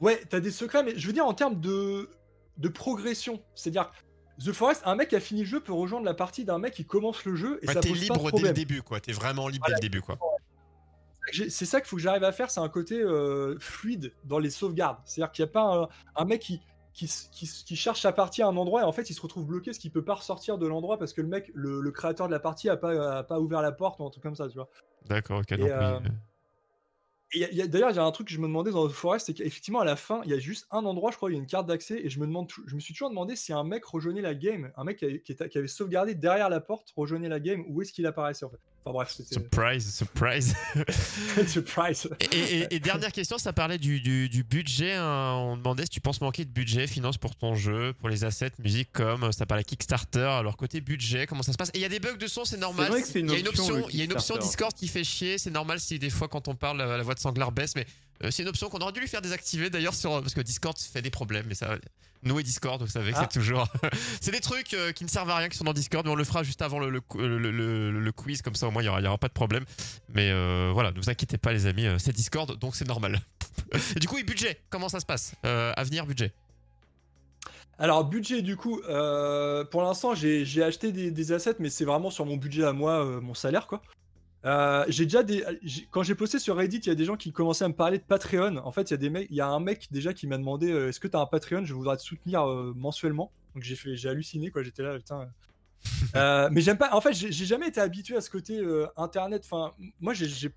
Ouais, t'as des secrets, mais je veux dire en termes de, de progression. C'est-à-dire, The Forest, un mec qui a fini le jeu peut rejoindre la partie d'un mec qui commence le jeu et Ouais, ça pose pas de libre dès le début, quoi. T'es vraiment libre dès le début, quoi. C'est ça qu'il faut que j'arrive à faire, c'est un côté euh, fluide dans les sauvegardes. C'est-à-dire qu'il n'y a pas un, un mec qui, qui, cherche sa partie à un endroit et en fait il se retrouve bloqué parce qu'il peut pas ressortir de l'endroit parce que le mec, le, le créateur de la partie a pas, a pas ouvert la porte ou un truc comme ça, tu vois. D'accord, ok. Euh, oui. A- d'ailleurs, il y a un truc que je me demandais dans The Forest, c'est qu'effectivement, à la fin, il y a juste un endroit, je crois, il y a une carte d'accès, et je me, demande, je me suis toujours demandé si un mec rejoignait la game, un mec qui, qui avait sauvegardé derrière la porte, rejoignait la game, où est-ce qu'il apparaissait en fait? Enfin bref, c'était. Surprise, surprise. [LAUGHS] Surprise Et, et- et dernière question, ça parlait du, du- du budget. hein. On demandait si tu penses manquer de budget, finance pour ton jeu, pour les assets, musique, comme ça parlait Kickstarter. Alors côté budget, comment ça se passe? Et il y a des bugs de son, c'est normal. vrai que c'est une il y a une option, il y a une option. Discord qui fait chier. C'est normal si des fois quand on parle la, la voix de Sanglar baisse, mais c'est une option qu'on aurait dû lui faire désactiver d'ailleurs sur parce que Discord fait des problèmes. Mais ça, nous et Discord, vous savez que Ah. c'est toujours, [LAUGHS] c'est des trucs euh, qui ne servent à rien qui sont dans Discord, mais on le fera juste avant le, le, le- le- le quiz comme ça au moins il y aura, il y aura pas de problème. Mais euh, voilà, ne vous inquiétez pas les amis, euh, c'est Discord donc c'est normal. [LAUGHS] Et du coup, et budget, comment ça se passe? Euh, Avenir, budget? Alors, budget, du coup, euh, pour l'instant, j'ai j'ai acheté des, des assets, mais c'est vraiment sur mon budget à moi, euh, mon salaire, quoi. Euh, j'ai déjà des. j'ai- Quand j'ai posté sur Reddit, il y a des gens qui commençaient à me parler de Patreon. En fait, il y a des mecs, il y a un mec déjà qui m'a demandé euh, Est-ce que tu as un Patreon? Je voudrais te soutenir euh, mensuellement. Donc j'ai fait, j'ai halluciné, quoi. J'étais là, putain. [LAUGHS] Euh, mais j'aime pas. En fait, j'ai jamais été habitué à ce côté euh, internet. Enfin, moi, j'ai-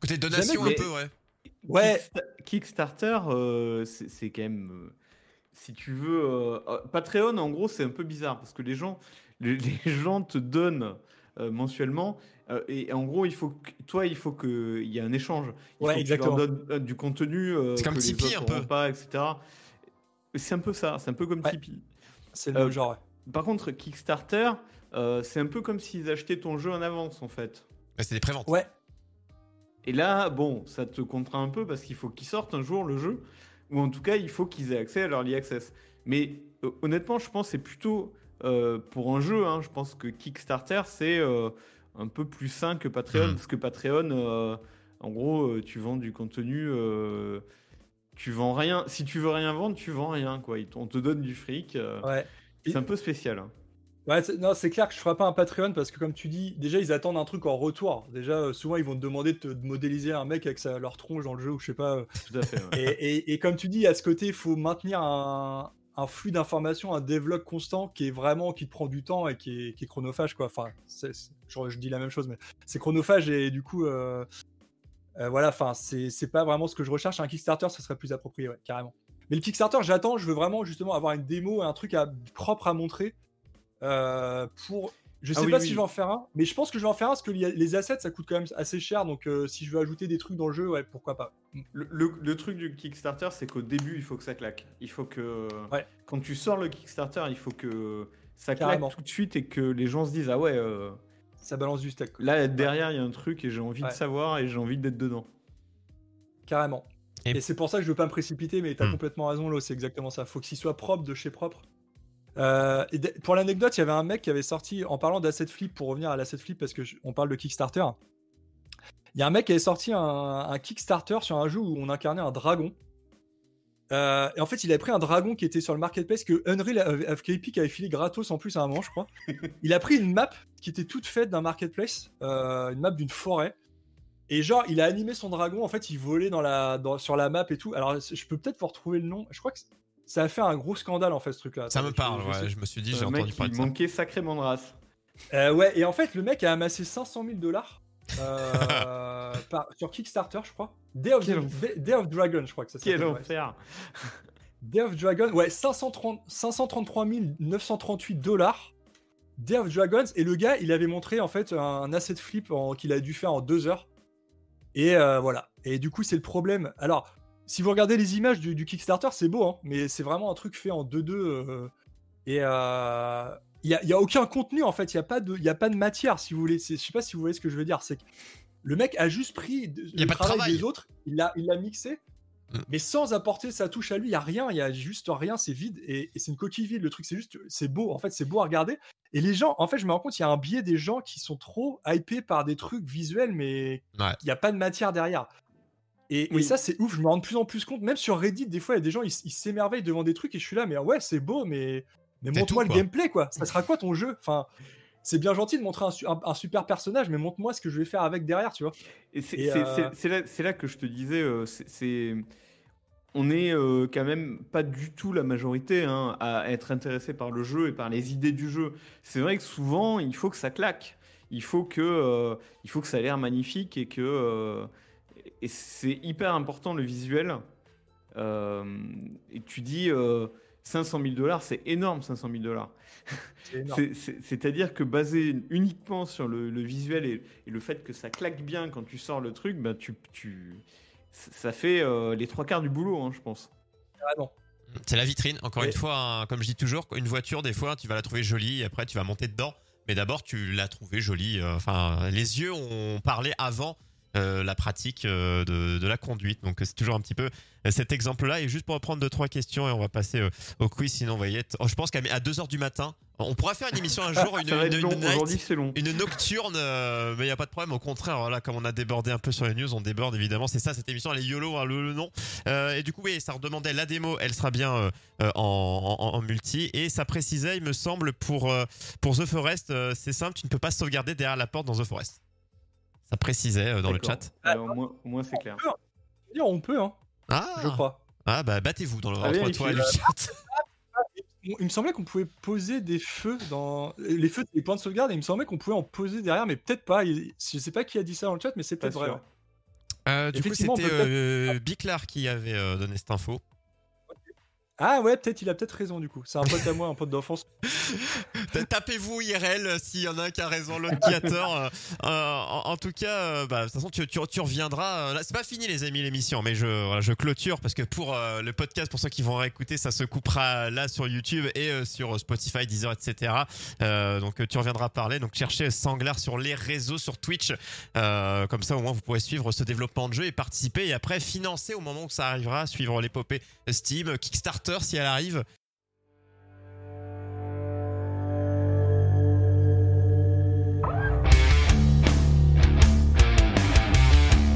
Côté donation un peu, ouais. Ouais. Kicksta- Kickstarter, euh, c'est quand même. euh, si tu veux. Patreon, en gros, c'est un peu bizarre parce que les gens, les, [LAUGHS] les gens te donnent euh, mensuellement. Euh, et en gros, il faut que, toi, il faut qu'il y ait un échange. Il Ouais, faut que tu leur exactement. donnes euh, du contenu euh, C'est comme Tipeee, un peu. pas, etc. C'est un peu ça. C'est un peu comme Ouais. Tipeee. c'est le Euh, même genre. ouais. Par contre, Kickstarter, euh, c'est un peu comme s'ils achetaient ton jeu en avance, en fait. C'est des préventes. Ouais. Et là, bon, ça te contraint un peu parce qu'il faut qu'ils sortent un jour le jeu, ou en tout cas, il faut qu'ils aient accès à leur early access. Mais euh, honnêtement, je pense que c'est plutôt euh, pour un jeu. hein, je pense que Kickstarter, c'est euh, un peu plus sain que Patreon, Mhm. parce que Patreon, euh, en gros, euh, tu vends du contenu. euh, tu vends rien. Si tu veux rien vendre, tu vends rien. Quoi. On te donne du fric. euh, Ouais. C'est un peu spécial. hein. Ouais, c'est- non, c'est clair que je ferai pas un Patreon parce que comme tu dis, déjà ils attendent un truc en retour. Déjà, euh, souvent ils vont te demander de, te- de modéliser un mec avec sa- leur tronche dans le jeu ou je sais pas. euh. Tout à fait. ouais. Et, et- et comme tu dis, à ce côté, il faut maintenir un, un flux d'informations, un développement constant qui est vraiment qui te prend du temps et qui est, chronophage quoi. Enfin, c'est- je, dis la même chose, mais c'est chronophage et du coup, euh, euh, voilà. Enfin, c'est pas vraiment ce que je recherche. Un Kickstarter, ça serait plus approprié, carrément. Mais le Kickstarter, j'attends. Je veux vraiment justement avoir une démo un truc à, propre à montrer euh, pour. Je Ah sais oui, pas oui. si je vais en faire un, mais je pense que je vais en faire un parce que les assets ça coûte quand même assez cher. Donc euh, si je veux ajouter des trucs dans le jeu, ouais, pourquoi pas. Le, le- le truc du Kickstarter, c'est qu'au début, il faut que ça claque. Il faut que. Ouais. Quand tu sors le Kickstarter, il faut que ça claque Carrément. tout de suite et que les gens se disent Ah ouais, euh, Ça balance du steak. quoi. là, derrière, il y a un truc et j'ai envie Ouais. de savoir et j'ai envie d'être dedans. Carrément. Et- Et, c'est pour ça que je veux pas me précipiter, mais t'as Hmm. complètement raison, Lo, c'est exactement ça. Faut qu'il soit propre de chez propre. Euh, et pour l'anecdote, il y avait un mec qui avait sorti, en parlant d'asset flip, pour revenir à l'asset flip, parce que je- on parle de Kickstarter. Il y a un mec qui avait sorti un, Kickstarter sur un jeu où on incarnait un dragon. Euh, et en fait, il avait pris un dragon qui était sur le marketplace que Unreal of- Epic avait filé gratos en plus à un moment, je crois. il a pris une map qui était toute faite d'un marketplace, euh, une map d'une forêt. Et genre, il a animé son dragon, en fait, il volait sur la map et tout. Alors, je peux peut-être vous retrouver le nom. Je crois que ça a fait un gros scandale, en fait, ce truc-là. Ça me parle, je- ouais. me suis dit, j'ai entendu parler de ça. manquait sacrément de race. Euh, ouais, et en fait, le mec a amassé 500 000 dollars euh, [LAUGHS] sur Kickstarter, je crois. Day of, Quel Day- of Dragon, je crois que ça Quel s'appelle. ouais. enfer Day of Dragon, ouais, 530, 533 938 dollars. Day of Dragons, et le gars, il avait montré en fait un asset flip qu'il a dû faire en deux heures. Et euh, voilà. Et du coup, c'est le problème. Alors, si vous regardez les images du, du Kickstarter, c'est beau, hein, mais c'est vraiment un truc fait en 2-2. euh, et euh, il n'y a, y a aucun contenu, en fait. Il n'y a, pas de- y a pas de matière, si vous voulez. Je sais pas si vous voyez ce que je veux dire. C'est que le mec a juste pris de- le pas de travail, travail. des autres, il l'a il mixé, Mm. mais sans apporter sa touche à lui. Il n'y a rien, il y a juste rien, c'est vide. Et, et c'est une coquille vide. Le truc, c'est juste, c'est beau. En fait, c'est beau à regarder. Et les gens, en fait, je me rends compte, il y a un biais des gens qui sont trop hypés par des trucs visuels, mais Ouais. il n'y a pas de matière derrière. Et, et Oui. ça, c'est ouf. Je me rends de plus en plus compte. Même sur Reddit, des fois, il y a des gens, ils, s'émerveillent devant des trucs et je suis là, mais ouais, c'est beau, mais, montre-moi le quoi. gameplay, quoi. Ça sera quoi ton jeu? Enfin, c'est bien gentil de montrer un, su- un- un super personnage, mais montre-moi ce que je vais faire avec derrière, tu vois. Et c'est euh, c'est- là, que je te disais, euh, c'est-. On est euh, quand même pas du tout la majorité hein, à être intéressé par le jeu et par les idées du jeu. C'est vrai que souvent, il faut que ça claque. Il faut que, euh, il faut que ça a l'air magnifique et que. Et c'est hyper important le visuel. Euh, et tu dis euh, 500 000 dollars, c'est énorme 500 000 dollars. [LAUGHS] C'est-à-dire que basé uniquement sur le, le visuel et, et le fait que ça claque bien quand tu sors le truc, ben tu, tu, ça fait euh, les trois quarts du boulot, hein, je pense. Carrément. C'est la vitrine. Encore Et- une fois, hein, comme je dis toujours, une voiture, des fois, tu vas la trouver jolie, et après, tu vas monter dedans. Mais d'abord, tu l'as trouvée jolie. euh, Enfin, les yeux ont parlé avant la pratique euh, de, de la conduite. Donc, c'est toujours un petit peu euh, cet exemple-là. Et juste pour reprendre deux, trois questions, et on va passer euh, au quiz, sinon on va y être. oh, je pense qu'à 2h du matin, on pourra faire une émission un jour, [LAUGHS] une, une- long. une night- long. une nocturne, euh, mais il n'y a pas de problème. Au contraire, voilà, comme on a débordé un peu sur les news, on déborde évidemment. C'est ça, cette émission, elle est YOLO, hein, le, le nom. Euh, et du coup, oui, ça redemandait la démo, elle sera bien euh, euh, en, en- en multi. Et ça précisait, il me semble, pour, euh, pour The Forest, euh, c'est simple, tu ne peux pas sauvegarder derrière la porte dans The Forest. Ça précisait euh, dans le chat. Alors, au moins, c'est clair. Dire, On peut, hein, Ah, je crois. ah bah battez-vous dans le À entre vérifier. toi et le chat. [LAUGHS] Il me semblait qu'on pouvait poser des feux dans. Les feux, les points de sauvegarde, et il me semblait qu'on pouvait en poser derrière, mais peut-être pas. Il- Je sais pas qui a dit ça dans le chat, mais c'est peut-être vrai. ouais. Euh, du coup, c'était euh, Biclar qui avait euh, donné cette info. Ah ouais, peut-être, il a peut-être raison du coup. C'est un pote à moi, un pote d'enfance. [LAUGHS] [LAUGHS] Tapez-vous IRL s'il y en a un qui a raison, l'autre qui a tort. [LAUGHS] Euh, en, en tout cas, euh, bah, de toute façon, tu, tu, tu reviendras. euh, Là, c'est pas fini, les amis, l'émission, mais je, voilà, je clôture parce que pour euh, le podcast, pour ceux qui vont réécouter, ça se coupera là sur YouTube et euh, sur Spotify, Deezer, etc. Euh, donc, tu reviendras parler. Donc, cherchez Sanglar sur les réseaux, sur Twitch. Euh, comme ça, au moins, vous pourrez suivre ce développement de jeu et participer et après financer au moment où ça arrivera, suivre l'épopée Steam, Kickstarter si elle arrive.